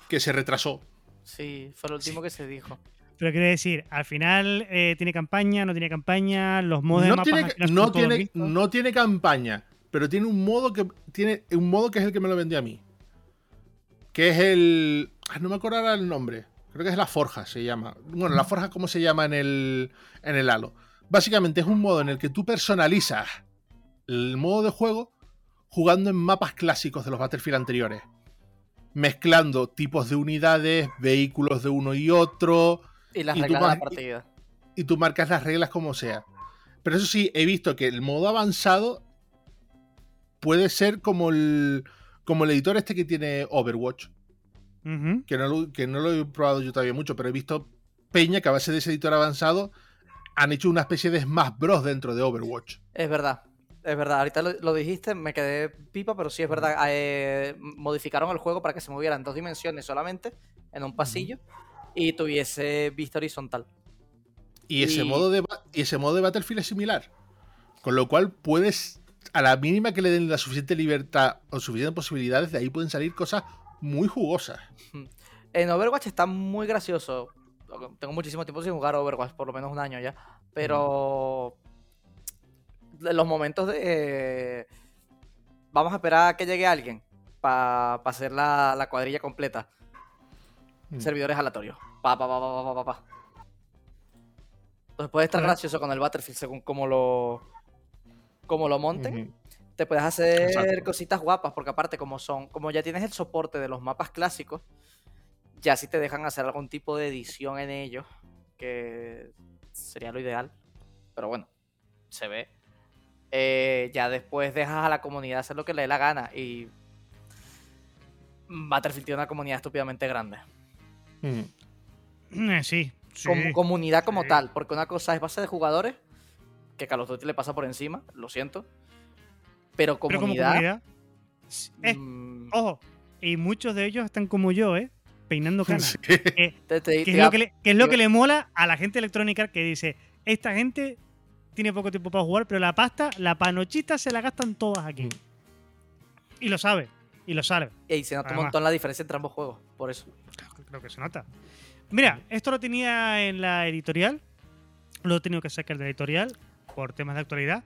Que se retrasó. sí, fue lo último que se dijo. Pero quiero decir, al final eh, tiene campaña, no tiene campaña, los modos de No mapas tiene, no, tiene, no tiene campaña, pero tiene un modo que tiene un modo que es el que me lo vendió a mí. Que es el. ah, No me acuerdo ahora el nombre. Creo que es la Forja, se llama. Bueno, la Forja, ¿cómo se llama en el, en el Halo? Básicamente es un modo en el que tú personalizas el modo de juego jugando en mapas clásicos de los Battlefield anteriores. Mezclando tipos de unidades, vehículos de uno y otro, Y las Y reglas de la partida. y tú marcas las reglas como sea. Pero eso sí, he visto que el modo avanzado puede ser como el, como el editor este que tiene Overwatch, que no, lo, que no lo he probado yo todavía mucho, pero he visto Peña que a base de ese editor avanzado han hecho una especie de Smash Bros. dentro de Overwatch. Es verdad, es verdad. Ahorita lo, lo dijiste, me quedé pipa, pero sí es verdad. eh, modificaron el juego para que se moviera en dos dimensiones solamente, en un pasillo, y tuviese vista horizontal. Y ese, Y- modo de, y ese modo de Battlefield es similar. Con lo cual puedes, a la mínima que le den la suficiente libertad o suficientes posibilidades, de ahí pueden salir cosas muy jugosas. En Overwatch está muy gracioso. Tengo muchísimo tiempo sin jugar Overwatch, por lo menos un año ya. Pero. Los momentos de. Vamos a esperar a que llegue alguien para hacer la, la cuadrilla completa. Mm. Servidores aleatorios. Pa, pa, pa, pa, pa, pa, pa. Entonces puede estar gracioso con el Battlefield según cómo lo. Como lo monten. Te puedes hacer Exacto. cositas guapas, porque aparte, como son, como ya tienes el soporte de los mapas clásicos, ya si te dejan hacer algún tipo de edición en ellos, que sería lo ideal. Pero bueno, se ve. Eh, ya después dejas a la comunidad hacer lo que le dé la gana. Y Battlefield tiene una comunidad estúpidamente grande. Ujú. Eh, sí, sí. Como comunidad como sí. tal, porque una cosa es base de jugadores, que Call of Duty le pasa por encima, lo siento. Pero Pero como comunidad. comunidad. Eh, mm, ojo, y muchos de ellos están como yo, ¿eh? Peinando canas. Sí. Eh, que es lo que, le, que es lo te que iba- le mola a la gente electrónica que dice, esta gente tiene poco tiempo para jugar, pero la pasta, la panochita se la gastan todas aquí. Mm. Y lo sabe, y lo sabe. Y se nota un Además. montón la diferencia entre ambos juegos, por eso. Creo que se nota. Mira, esto lo tenía en la editorial, lo he tenido que sacar de la editorial por temas de actualidad,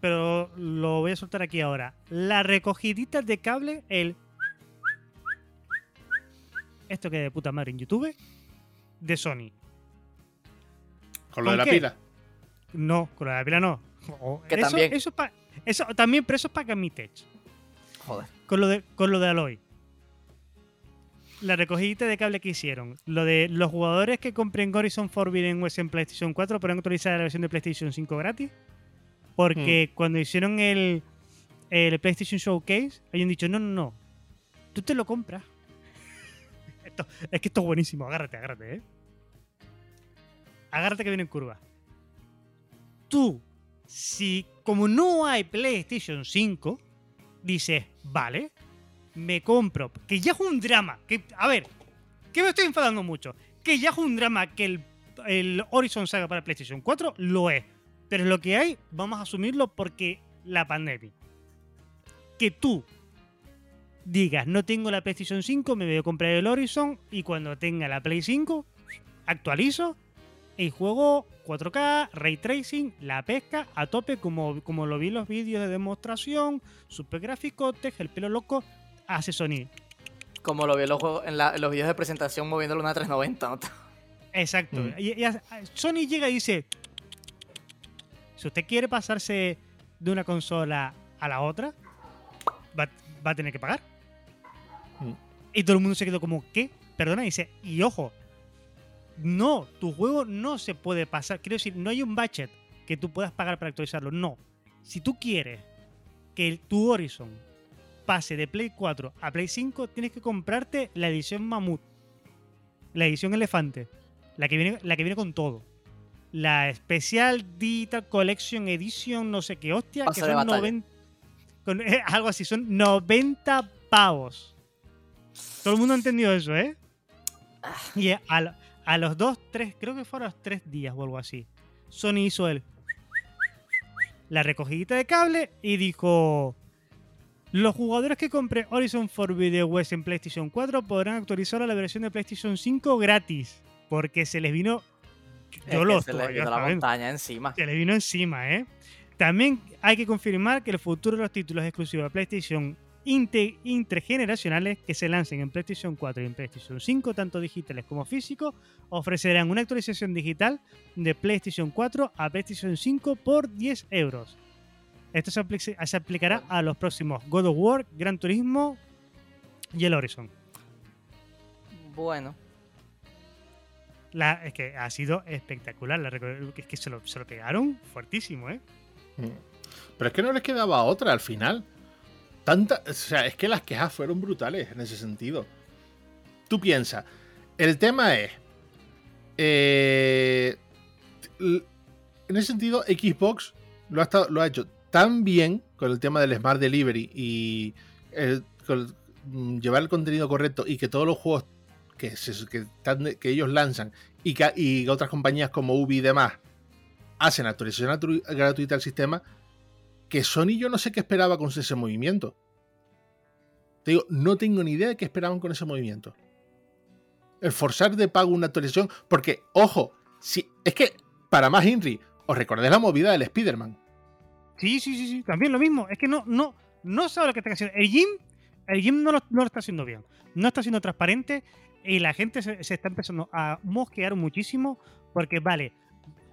pero lo voy a soltar aquí ahora. La recogidita de cable, el... Esto que de puta madre en YouTube, de Sony. Con lo de ¿Con la qué? pila. No, con la de pila no. O- Que eso, también. Eso, pa- eso también, pero eso es para Gamitech. Joder. Con lo de, con lo de Aloy. La recogidita de cable que hicieron. Lo de los jugadores que compren Horizon Forbidden West en PlayStation 4 podrán actualizar la versión de PlayStation 5 gratis. Porque cuando hicieron el, el PlayStation Showcase, habían dicho, no, no, no. Tú te lo compras. Esto- es que esto es buenísimo. Agárrate, agárrate, ¿eh? Agárrate que viene en curva. Tú, si como no hay PlayStation 5, dices, vale, me compro. Que ya es un drama. Que, a ver, que me estoy enfadando mucho. Que ya es un drama que el, Horizon salga para PlayStation 4, lo es. Pero lo que hay, vamos a asumirlo porque la pandemia. Que tú digas, no tengo la PlayStation 5, me voy a comprar el Horizon y cuando tenga la Play 5, actualizo y juego 4K, Ray Tracing, la pesca a tope como, como lo vi en los vídeos de demostración, super gráficotes, el pelo loco, hace Sony. Como lo vi en los, juegos, en, la- en los videos de presentación moviéndolo una 390. ¿no? Exacto. Mm. Y, y a- Sony llega y dice, si usted quiere pasarse de una consola a la otra, va, va a tener que pagar. Mm. Y todo el mundo se quedó como, ¿qué? Perdona, y dice, y ojo, no, tu juego no se puede pasar. Quiero decir, no hay un budget que tú puedas pagar para actualizarlo. No. Si tú quieres que el- tu Horizon pase de Play 4 a Play 5, tienes que comprarte la edición Mamut. La edición Elefante. La que viene, la que viene con todo. La Special Digital Collection Edition, no sé qué hostia, que son batalla. 90. con- eh, algo así, son 90 pavos. Todo el mundo ha entendido eso, ¿eh? Y a, lo- a los dos, tres, creo que fueron los tres días o algo así. Sony hizo el la recogidita de cable y dijo: Los jugadores que compren Horizon Forbidden West en PlayStation 4 podrán actualizar a la versión de PlayStation 5 gratis. Porque se les vino. Yo se le estoy vino la montaña encima. Se le vino encima, ¿eh? También hay que confirmar que el futuro de los títulos exclusivos de PlayStation intergeneracionales que se lancen en PlayStation 4 y en PlayStation 5, tanto digitales como físicos, ofrecerán una actualización digital de PlayStation 4 a PlayStation 5 por 10 euros. Esto se, apli- se aplicará a los próximos God of War, Gran Turismo y el Horizon. Bueno, La, es que ha sido espectacular. La es que se lo, se lo pegaron fuertísimo, ¿eh? Pero es que no les quedaba otra al final. Tanta, o sea, es que las quejas fueron brutales en ese sentido. Tú piensas, el tema es. eh, en ese sentido, Xbox lo ha, hecho tan bien con el tema del Smart Delivery y mm, llevar el contenido correcto y que todos los juegos que, ellos lanzan y que y otras compañías como Ubi y demás hacen actualización gratu- gratuita al sistema, que Sony yo no sé qué esperaba con ese movimiento. Te digo, no tengo ni idea de qué esperaban con ese movimiento. El forzar de pago una actualización, porque, ojo, si, es que, para más Henry, os recordáis la movida del Spider-Man. Sí, sí, sí, sí, también lo mismo. Es que no, no, no sabe lo que está haciendo. El Jim, el Jim no lo, no está haciendo bien. No está siendo transparente y la gente se está empezando a mosquear muchísimo porque, vale,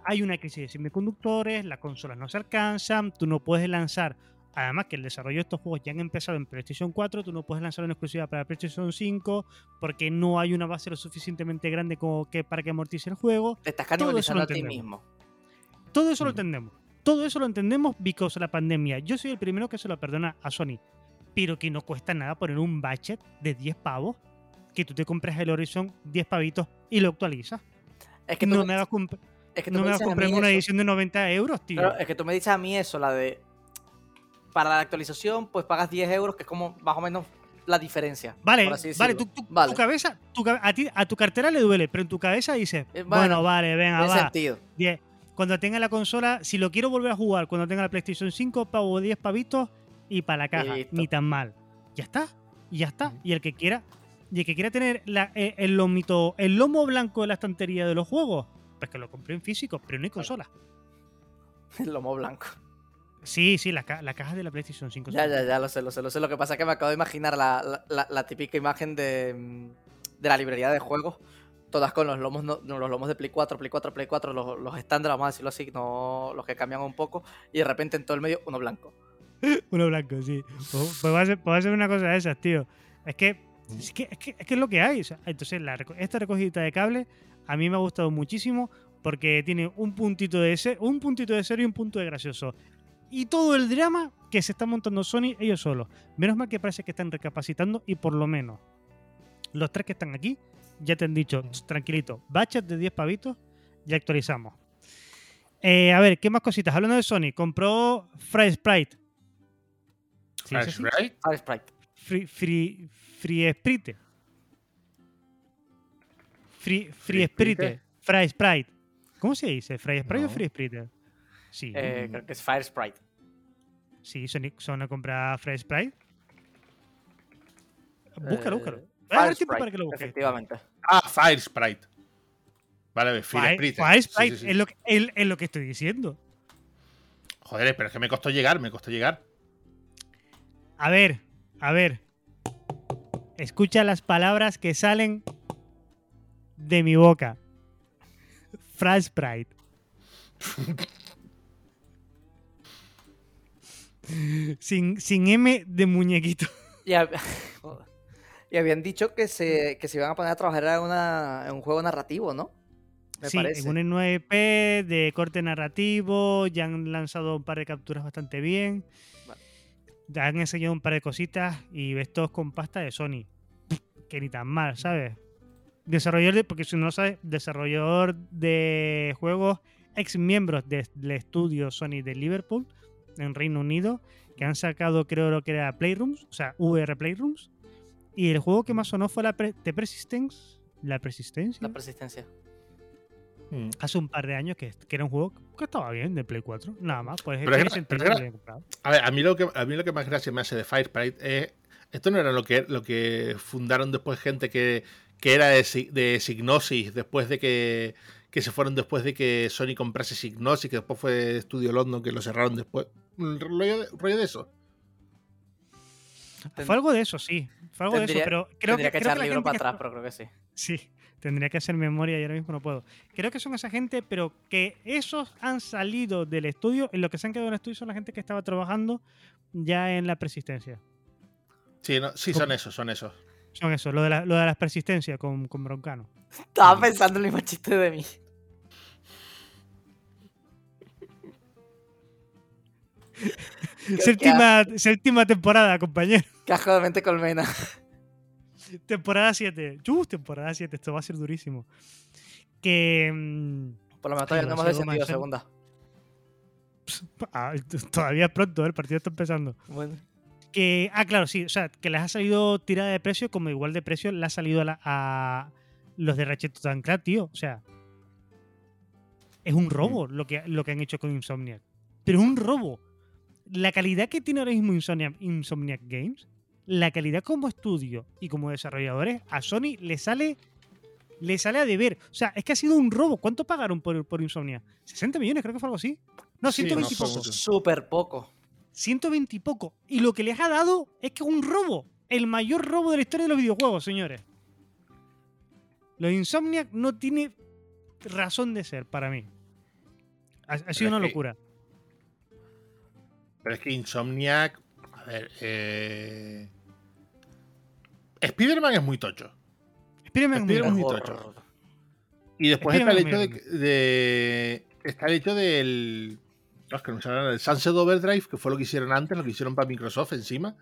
hay una crisis de semiconductores, las consolas no se alcanzan, tú no puedes lanzar. Además que el desarrollo de estos juegos ya han empezado en PlayStation 4, tú no puedes lanzar una exclusiva para PlayStation 5 porque no hay una base lo suficientemente grande como que para que amortice el juego. te estás canibalizando a ti mismo. Todo eso lo entendemos. Todo eso lo entendemos because la pandemia. Yo soy el primero que se lo perdona a Sony. Pero que no cuesta nada poner un budget de 10 pavos. Que tú te compres el Horizon 10 pavitos y lo actualizas. Es que tú no me, me hagas es que tú no me dices a comprar una eso. edición de 90 euros, tío. Claro, es que tú me dices a mí eso, la de. Para la actualización, pues pagas 10 euros, que es como más o menos la diferencia. Vale, vale, decirlo. tu, tu- Vale, tu cabeza, tu a, ti, a tu cartera le duele, pero en tu cabeza dices, Eh, bueno, bueno, vale, venga, va. sentido. 10. Cuando tenga la consola, si lo quiero volver a jugar, cuando tenga la PlayStation 5, pago 10 pavitos y para la caja. Listo. Ni tan mal. Ya está. Ya está. Y el que quiera, y el que quiera tener la- eh, el, lomito, el lomo blanco de la estantería de los juegos, que lo compré en físico, pero no hay consola. El lomo blanco. Sí, sí, la, ca- la caja de la PlayStation 5. Ya, ya, ya, lo sé, lo sé, lo sé. Lo que pasa es que me acabo de imaginar la, la- típica imagen de, mm, de la librería de juegos. Todas con los lomos, no- los lomos de Play 4, Play 4, Play 4, los, los estándar, vamos a decirlo así, no los que cambian un poco. Y de repente en todo el medio, uno blanco. Uno blanco, sí. Pues pues va a ser, pues va a ser una cosa de esas, tío. Es que es, que, es, que, es que es lo que hay. o sea, entonces, la esta recogidita de cable a mí me ha gustado muchísimo porque tiene un puntito de ese, un puntito de serio y un punto de gracioso. Y todo el drama que se está montando Sony ellos solos. Menos mal que parece que están recapacitando y por lo menos los tres que están aquí ya te han dicho, tranquilito, baches de 10 pavitos y actualizamos. Eh, a ver, ¿qué más cositas? Hablando de Sony, compró Fry Sprite. ¿Sí? Fire Sprite. Free, free, free Sprite. Free, free Free Sprite. Fry Sprite. ¿Cómo se dice? ¿Fry Sprite No. o Free Sprite? Sí. Eh, creo que es Fire Sprite. Sí, Sony, Sony compra Fry Sprite. Búscalo, Eh, búscalo. A Sprite, para que lo busques. Efectivamente. Ah, Fire Sprite. Vale, Fire Fire, Sprite. Fire Sí, Sprite sí, sí. Es, lo que, es- es lo que estoy diciendo. Joder, pero es que me costó llegar, me costó llegar. A ver, a ver. Escucha las palabras que salen de mi boca. Fry Sprite. sin, sin M de muñequito. Y, hab- y habían dicho que se, que se iban a poner a trabajar en, una- en un juego narrativo, ¿no? Me sí, parece. en un 9P de corte narrativo. Ya han lanzado un par de capturas bastante bien. Vale. Ya han enseñado un par de cositas y ves todos con pasta de Sony. Que ni tan mal, ¿sabes? Desarrollador de, porque si no lo sabes, desarrollador de juegos, ex miembros de- del estudio Sony de Liverpool, en Reino Unido, que han sacado, creo que era Playrooms, o sea, VR Playrooms, Y el juego que más sonó fue la pre- The Persistence. La Persistencia. La persistencia. Mm. hace un par de años que, que era un juego que estaba bien de Play 4. Nada más. Pues Pero es pero que lo comprado. A ver, a mí lo que, a mí lo que más gracia me hace de Firesprite es. Esto no era lo que, lo que fundaron después gente que, que era de, de Signosis, después de que, que se fueron después de que Sony comprase Signosis, que después fue Studio London que lo cerraron después. Un rollo de, rollo de eso. Ten- Fue algo de eso, sí. Fue algo de eso, pero creo Tendría que, que echar libro para atrás, pero creo que sí. Sí, tendría que hacer memoria y ahora mismo no puedo. Creo que son esa gente, pero que esos han salido del estudio. En lo que se han quedado en el estudio son la gente que estaba trabajando ya en la persistencia. Sí, no, sí son esos, son esos. Son eso, lo de, la- lo de las persistencias con, con Broncano. Estaba pensando en el mismo chiste de mí. Séptima, séptima temporada, compañero. Asco de mente colmena. Temporada 7. Chus, temporada 7. Esto va a ser durísimo. Que. mm, Por lo menos todavía no hemos descendido segunda. ah, todavía es pronto, el partido está empezando. Bueno. Que, ah, claro, sí. O sea, que les ha salido tirada de precio, como igual de precio le ha salido a, la- a los de Ratchet Clank, tío. O sea, es un robo lo, que, lo que han hecho con Insomniac. Pero es un robo. La calidad que tiene ahora mismo Insomniac, Insomniac Games, la calidad como estudio y como desarrolladores, a Sony le sale. Le sale a deber. O sea, es que ha sido un robo. ¿Cuánto pagaron por, por Insomniac? ¿60 millones? Creo que fue algo así. No, Sí, 120 y no poco. Súper poco. 120 y poco. Y lo que les ha dado es que es un robo. El mayor robo de la historia de los videojuegos, señores. Los Insomniac no tiene razón de ser para mí. Ha, ha sido una que- locura. Pero es que Insomniac. A ver, eh. Spider-Man es muy tocho. Spider-Man es muy tocho. Y después está el hecho de- Está el hecho del. No, es que nada, el Sunset Overdrive, que fue lo que hicieron antes, lo que hicieron para Microsoft encima.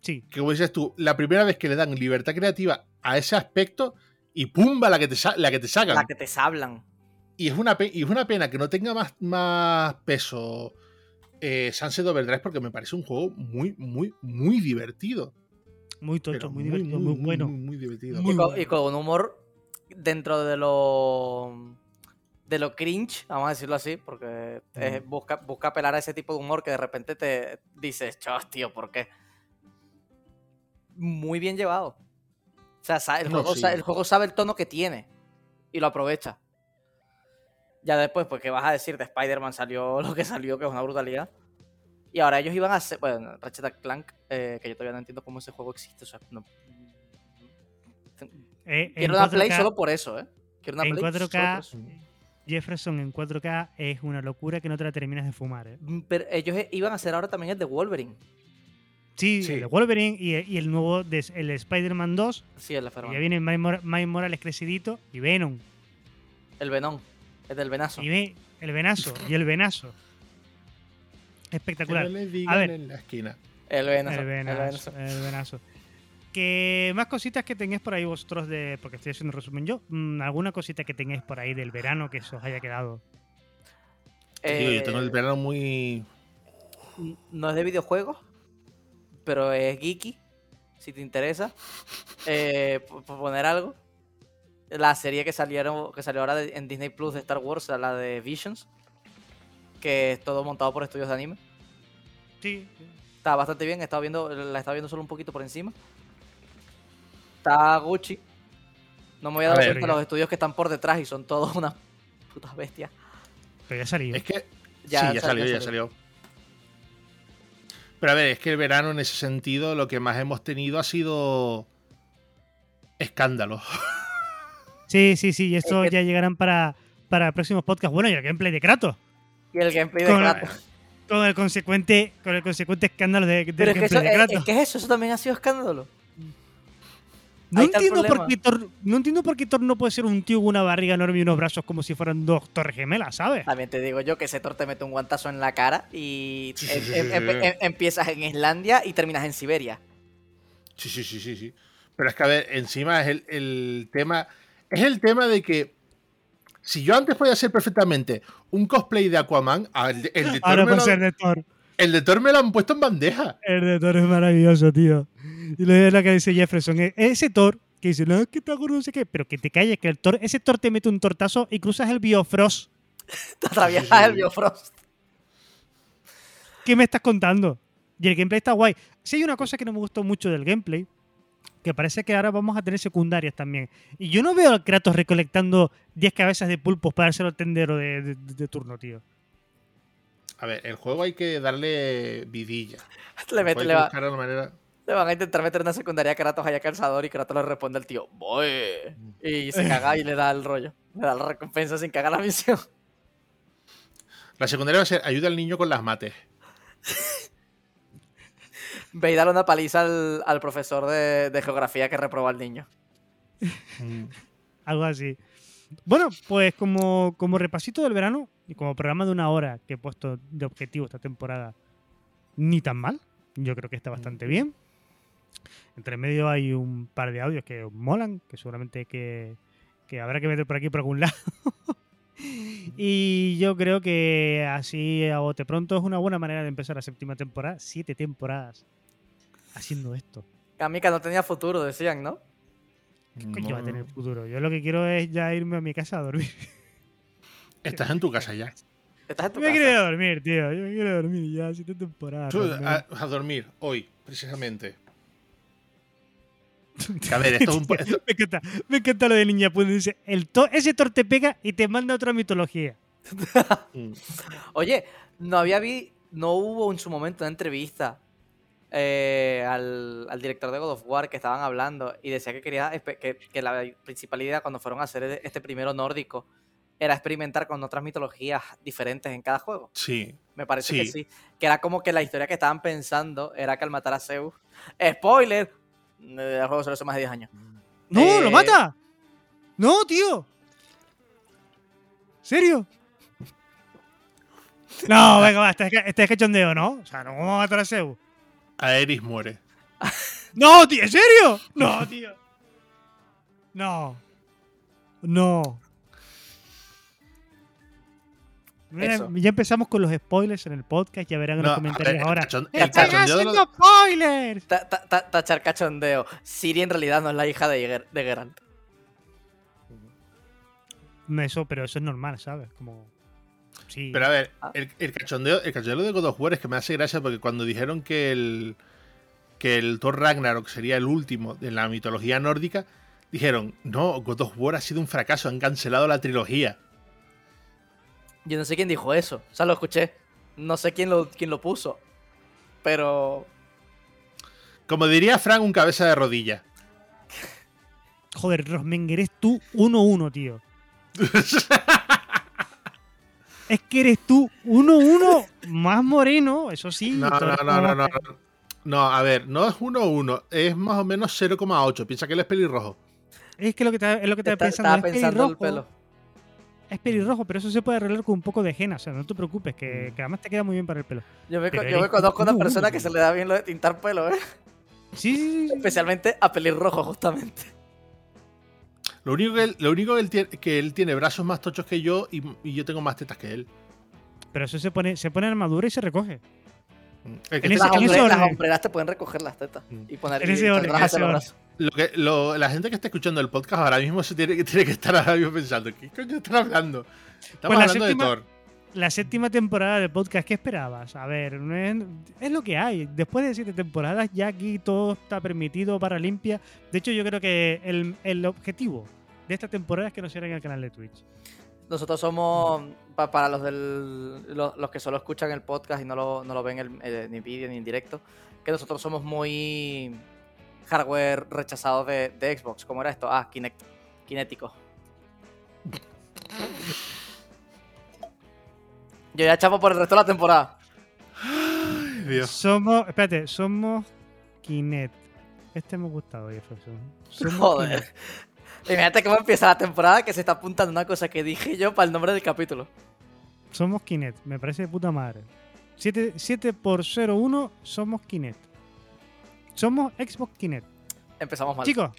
Sí, Que como dices tú, la primera vez que le dan libertad creativa a ese aspecto y ¡pumba! la que te, la que te sacan. La que te sablan. Y, es una y es una pena que no tenga más, más peso eh, Sunset Overdrive porque me parece un juego muy, muy, muy divertido. muy tocho, muy, divertido, muy, bueno. Muy, muy divertido. Muy y, con, bueno. y con un humor dentro de lo de lo cringe, vamos a decirlo así, porque es- Mm. busca, busca apelar a ese tipo de humor que de repente te dices, chos, tío, ¿por qué? Muy bien llevado. O sea, el, No, juego, sí. el juego sabe el tono que tiene y lo aprovecha. Ya después, pues, ¿qué vas a decir? De Spider-Man salió lo que salió, que es una brutalidad. Y ahora ellos iban a hacer, bueno, Ratchet and Clank, eh, que yo todavía no entiendo cómo ese juego existe. O sea, no- Eh, Quiero una Play 4K solo por eso, ¿eh? Quiero una en Play solo 4K, por eso. Jefferson en 4K es una locura que no te la terminas de fumar. ¿eh? Mm, Pero ellos eh, iban a hacer ahora también el de Wolverine. Sí, Sí. el de Wolverine y, y el nuevo, de, el de Spider-Man 2. Sí, el de ya viene Miles Mor- Miles Morales crecidito y Venom. El Venom. El del Venazo. Y ve el venazo y el venazo. Que Espectacular. no le digan A ver. en la esquina. El Venazo. El Venazo. el venazo. Que más cositas que tengáis por ahí vosotros de. Porque estoy haciendo un resumen yo. mm, alguna cosita que tengáis por ahí del verano que se os haya quedado. Digo, yo tengo el Eh, verano muy. No es de videojuegos, pero es geeky. Si te interesa. Eh, por poner algo. La serie que salieron que salió ahora en Disney Plus de Star Wars, la de Visions. Que es todo montado por estudios de anime. Sí. Está bastante bien, he estado viendo, la he estado viendo solo un poquito por encima. Está Gucci. No me voy a dar cuenta de los estudios que están por detrás y son todos unas putas bestias. Pero ya salió. Es que. Ya sí, ya salió, salió, ya salió. Pero a ver, es que el verano en ese sentido lo que más hemos tenido ha sido. escándalo. Sí, sí, sí. Y esto Es que- ya llegarán para, para próximos podcasts. Bueno, y el gameplay de Kratos. Y el gameplay de Con, Kratos. con el consecuente, con el consecuente escándalo de, del Pero es que, eso, gameplay de es, Kratos. es que es eso, eso también ha sido escándalo. No, entiendo por qué Thor, no entiendo por qué Thor no puede ser un tío con una barriga enorme y unos brazos como si fueran dos torres gemelas, ¿sabes? También te digo yo que ese Thor te mete un guantazo en la cara y Sí, sí, em- sí, em- sí, em- em- empiezas en Islandia y terminas en Siberia. Sí, sí, sí, sí, sí. Pero es que, a ver, encima es el, el tema. Es el tema de que. Si yo antes podía hacer perfectamente un cosplay de Aquaman, el de, el de Thor Ahora me lo- ser de Thor. el de Thor me lo han puesto en bandeja. El de Thor es maravilloso, tío. Y lo de la que dice Jefferson, e- ese Thor que dice, no, es que está gordo, no sé qué, pero que te calles, que el Thor, ese Thor te mete un tortazo y cruzas el Biofrost. Te atraviesas el Biofrost. ¿Qué me estás contando? Y el gameplay está guay. Sí hay una cosa que no me gustó mucho del gameplay, que parece que ahora vamos a tener secundarias también. Y yo no veo al Kratos recolectando 10 cabezas de pulpos para dárselo al tendero de, de- de turno, tío. A ver, el juego hay que darle vidilla. Le, mete- le va- manera. Le van a intentar meter en una secundaria a Kratos allá calzador y Kratos le responde al tío, voy. Y se caga y le da el rollo. Le da la recompensa sin cagar la misión. La secundaria va a ser ayuda al niño con las mates. Ve y darle una paliza al, al profesor de, de geografía que reproba al niño. Algo así. Bueno, pues como, como repasito del verano y como programa de una hora que he puesto de objetivo esta temporada, ni tan mal. Yo creo que está bastante bien. Entre medio hay un par de audios que os molan, que seguramente que, que habrá que meter por aquí por algún lado. y yo creo que así a bote pronto es una buena manera de empezar la séptima temporada. Siete temporadas haciendo esto. Kamika no tenía futuro, decían, ¿no? ¿Qué coño va a No, tener futuro? Yo lo que quiero es ya irme a mi casa a dormir. Estás en tu casa ya. Estás en tu Yo me quiero casa. dormir, tío. Yo me quiero dormir ya, siete temporadas. Tú, a dormir hoy, precisamente. A ver, esto es un. po- esto- me, encanta, me encanta lo de Niña Puente. Dice, el to- ese Thor te pega y te manda a otra mitología. Oye, no había vi, no hubo en su momento una entrevista eh, al, al director de God of War que estaban hablando y decía que quería que, que la principal idea cuando fueron a hacer este primero nórdico era experimentar con otras mitologías diferentes en cada juego. Sí. Me parece que Sí. sí. Que era como que la historia que estaban pensando era que al matar a Zeus. ¡Spoiler! Eh, El juego solo hace más de 10 años. ¡No, Eh, lo mata! ¡No, tío! ¿Serio? No, venga, va, este es, que- este es cachondeo, ¿no? O sea, no vamos a matar a Zeus. Aeris muere. ¡No, tío! ¿En serio? No, tío. No. No. Eso. ya empezamos con los spoilers en el podcast, ya verán en No, los comentarios ver, ahora. cachon- el ¡Están cachondeo de lo- haciendo spoilers! Ta- ta- ta- Tachar cachondeo. Siri en realidad no es la hija de, Ger- de Geralt. Eso, pero eso es normal, ¿sabes? Como. Sí. Pero a ver, el, el cachondeo, el cachondeo de God of War es que me hace gracia porque cuando dijeron que el que el Thor Ragnarok sería el último de la mitología nórdica, dijeron, no, God of War ha sido un fracaso, han cancelado la trilogía. Yo no sé quién dijo eso. O sea, lo escuché. No sé quién lo, quién lo puso. Pero. Como diría Frank, un cabeza de rodilla. Joder, Rosmenger, eres tú 1-1, tío. es que eres tú 1-1 más moreno, eso sí. No, no, no, no, no. no. No, a ver, no es 1-1, es más o menos 0,8. Piensa que él es pelirrojo. Es que lo que te- es lo que estaba está- pensando. estaba es pensando el pelirrojo, pelo. Es pelirrojo, pero eso se puede arreglar con un poco de henna. O sea, no te preocupes, que, Mm. que además te queda muy bien para el pelo. Yo me, yo me conozco a una persona que se le da bien lo de tintar pelo, ¿eh? Sí, sí. Especialmente a pelirrojo, justamente. Lo único que él, lo único que él tiene, que él tiene brazos más tochos que yo y, y yo tengo más tetas que él. Pero eso se pone, se pone armadura y se recoge. El que En ese- Las, en las orden. hombreras te pueden recoger las tetas Mm. y poner En y ese orden, en ese los orden. Lo que, lo- la gente que está escuchando el podcast ahora mismo se tiene, que- tiene que estar ahora mismo pensando, ¿qué coño están hablando? Estamos Pues la hablando séptima- de Thor. La séptima temporada de podcast, ¿qué esperabas? A ver, es, es lo que hay. Después de siete temporadas, ya aquí todo está permitido para limpia. De hecho, yo creo que el, el objetivo de esta temporada es que nos cierren el canal de Twitch. Nosotros somos, pa- para los del, los, los que solo escuchan el podcast y no lo, no lo ven el- eh, ni en vídeo ni en directo, que nosotros somos muy hardware rechazado de, de Xbox. ¿Cómo era esto? Ah, Kinect, kinético. Yo ya chapo por el resto de la temporada. Ay, Dios. Somos, espérate, somos Kinet. Este me ha gustado, Jefferson. Somos Joder. Kinect. Imagínate cómo empieza la temporada que se está apuntando una cosa que dije yo para el nombre del capítulo. Somos Kinet, me parece de puta madre. 7, por 01 somos Kinet. Somos Xbox Kinect. Empezamos mal. Chicos,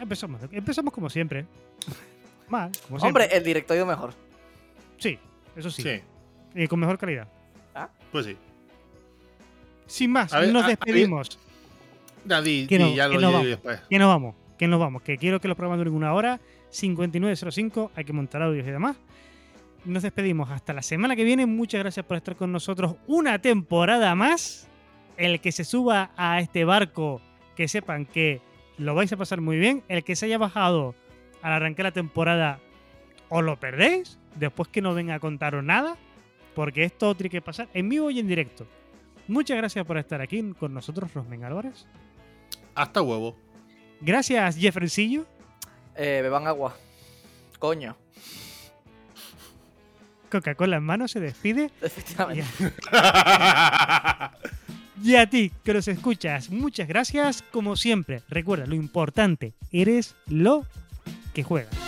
empezamos, empezamos como siempre. Mal, como siempre. Hombre, el directorio mejor. Sí, eso sí. Sí, Y con mejor calidad. pues sí. Sin más, A ver, nos a- a- despedimos. Ya di, Que di, ya que lo no digo vamos. después. Que nos vamos, que nos vamos, que quiero que los programas duren una hora, 59.05, hay que montar audios y demás. Nos despedimos hasta la semana que viene. Muchas gracias por estar con nosotros una temporada más. El que se suba a este barco, que sepan que lo vais a pasar muy bien. El que se haya bajado al arrancar la temporada, os lo perdéis. Después que no venga a contaros nada, porque esto tiene que pasar en vivo y en directo. Muchas gracias por estar aquí con nosotros, Rosmen Álvarez. Hasta huevo. Gracias, Jeffrencillo. Eh, beban agua. Coño. Coca-Cola en mano se despide. Efectivamente. y a ti que nos escuchas, muchas gracias. Como siempre, recuerda, lo importante, eres lo que juegas.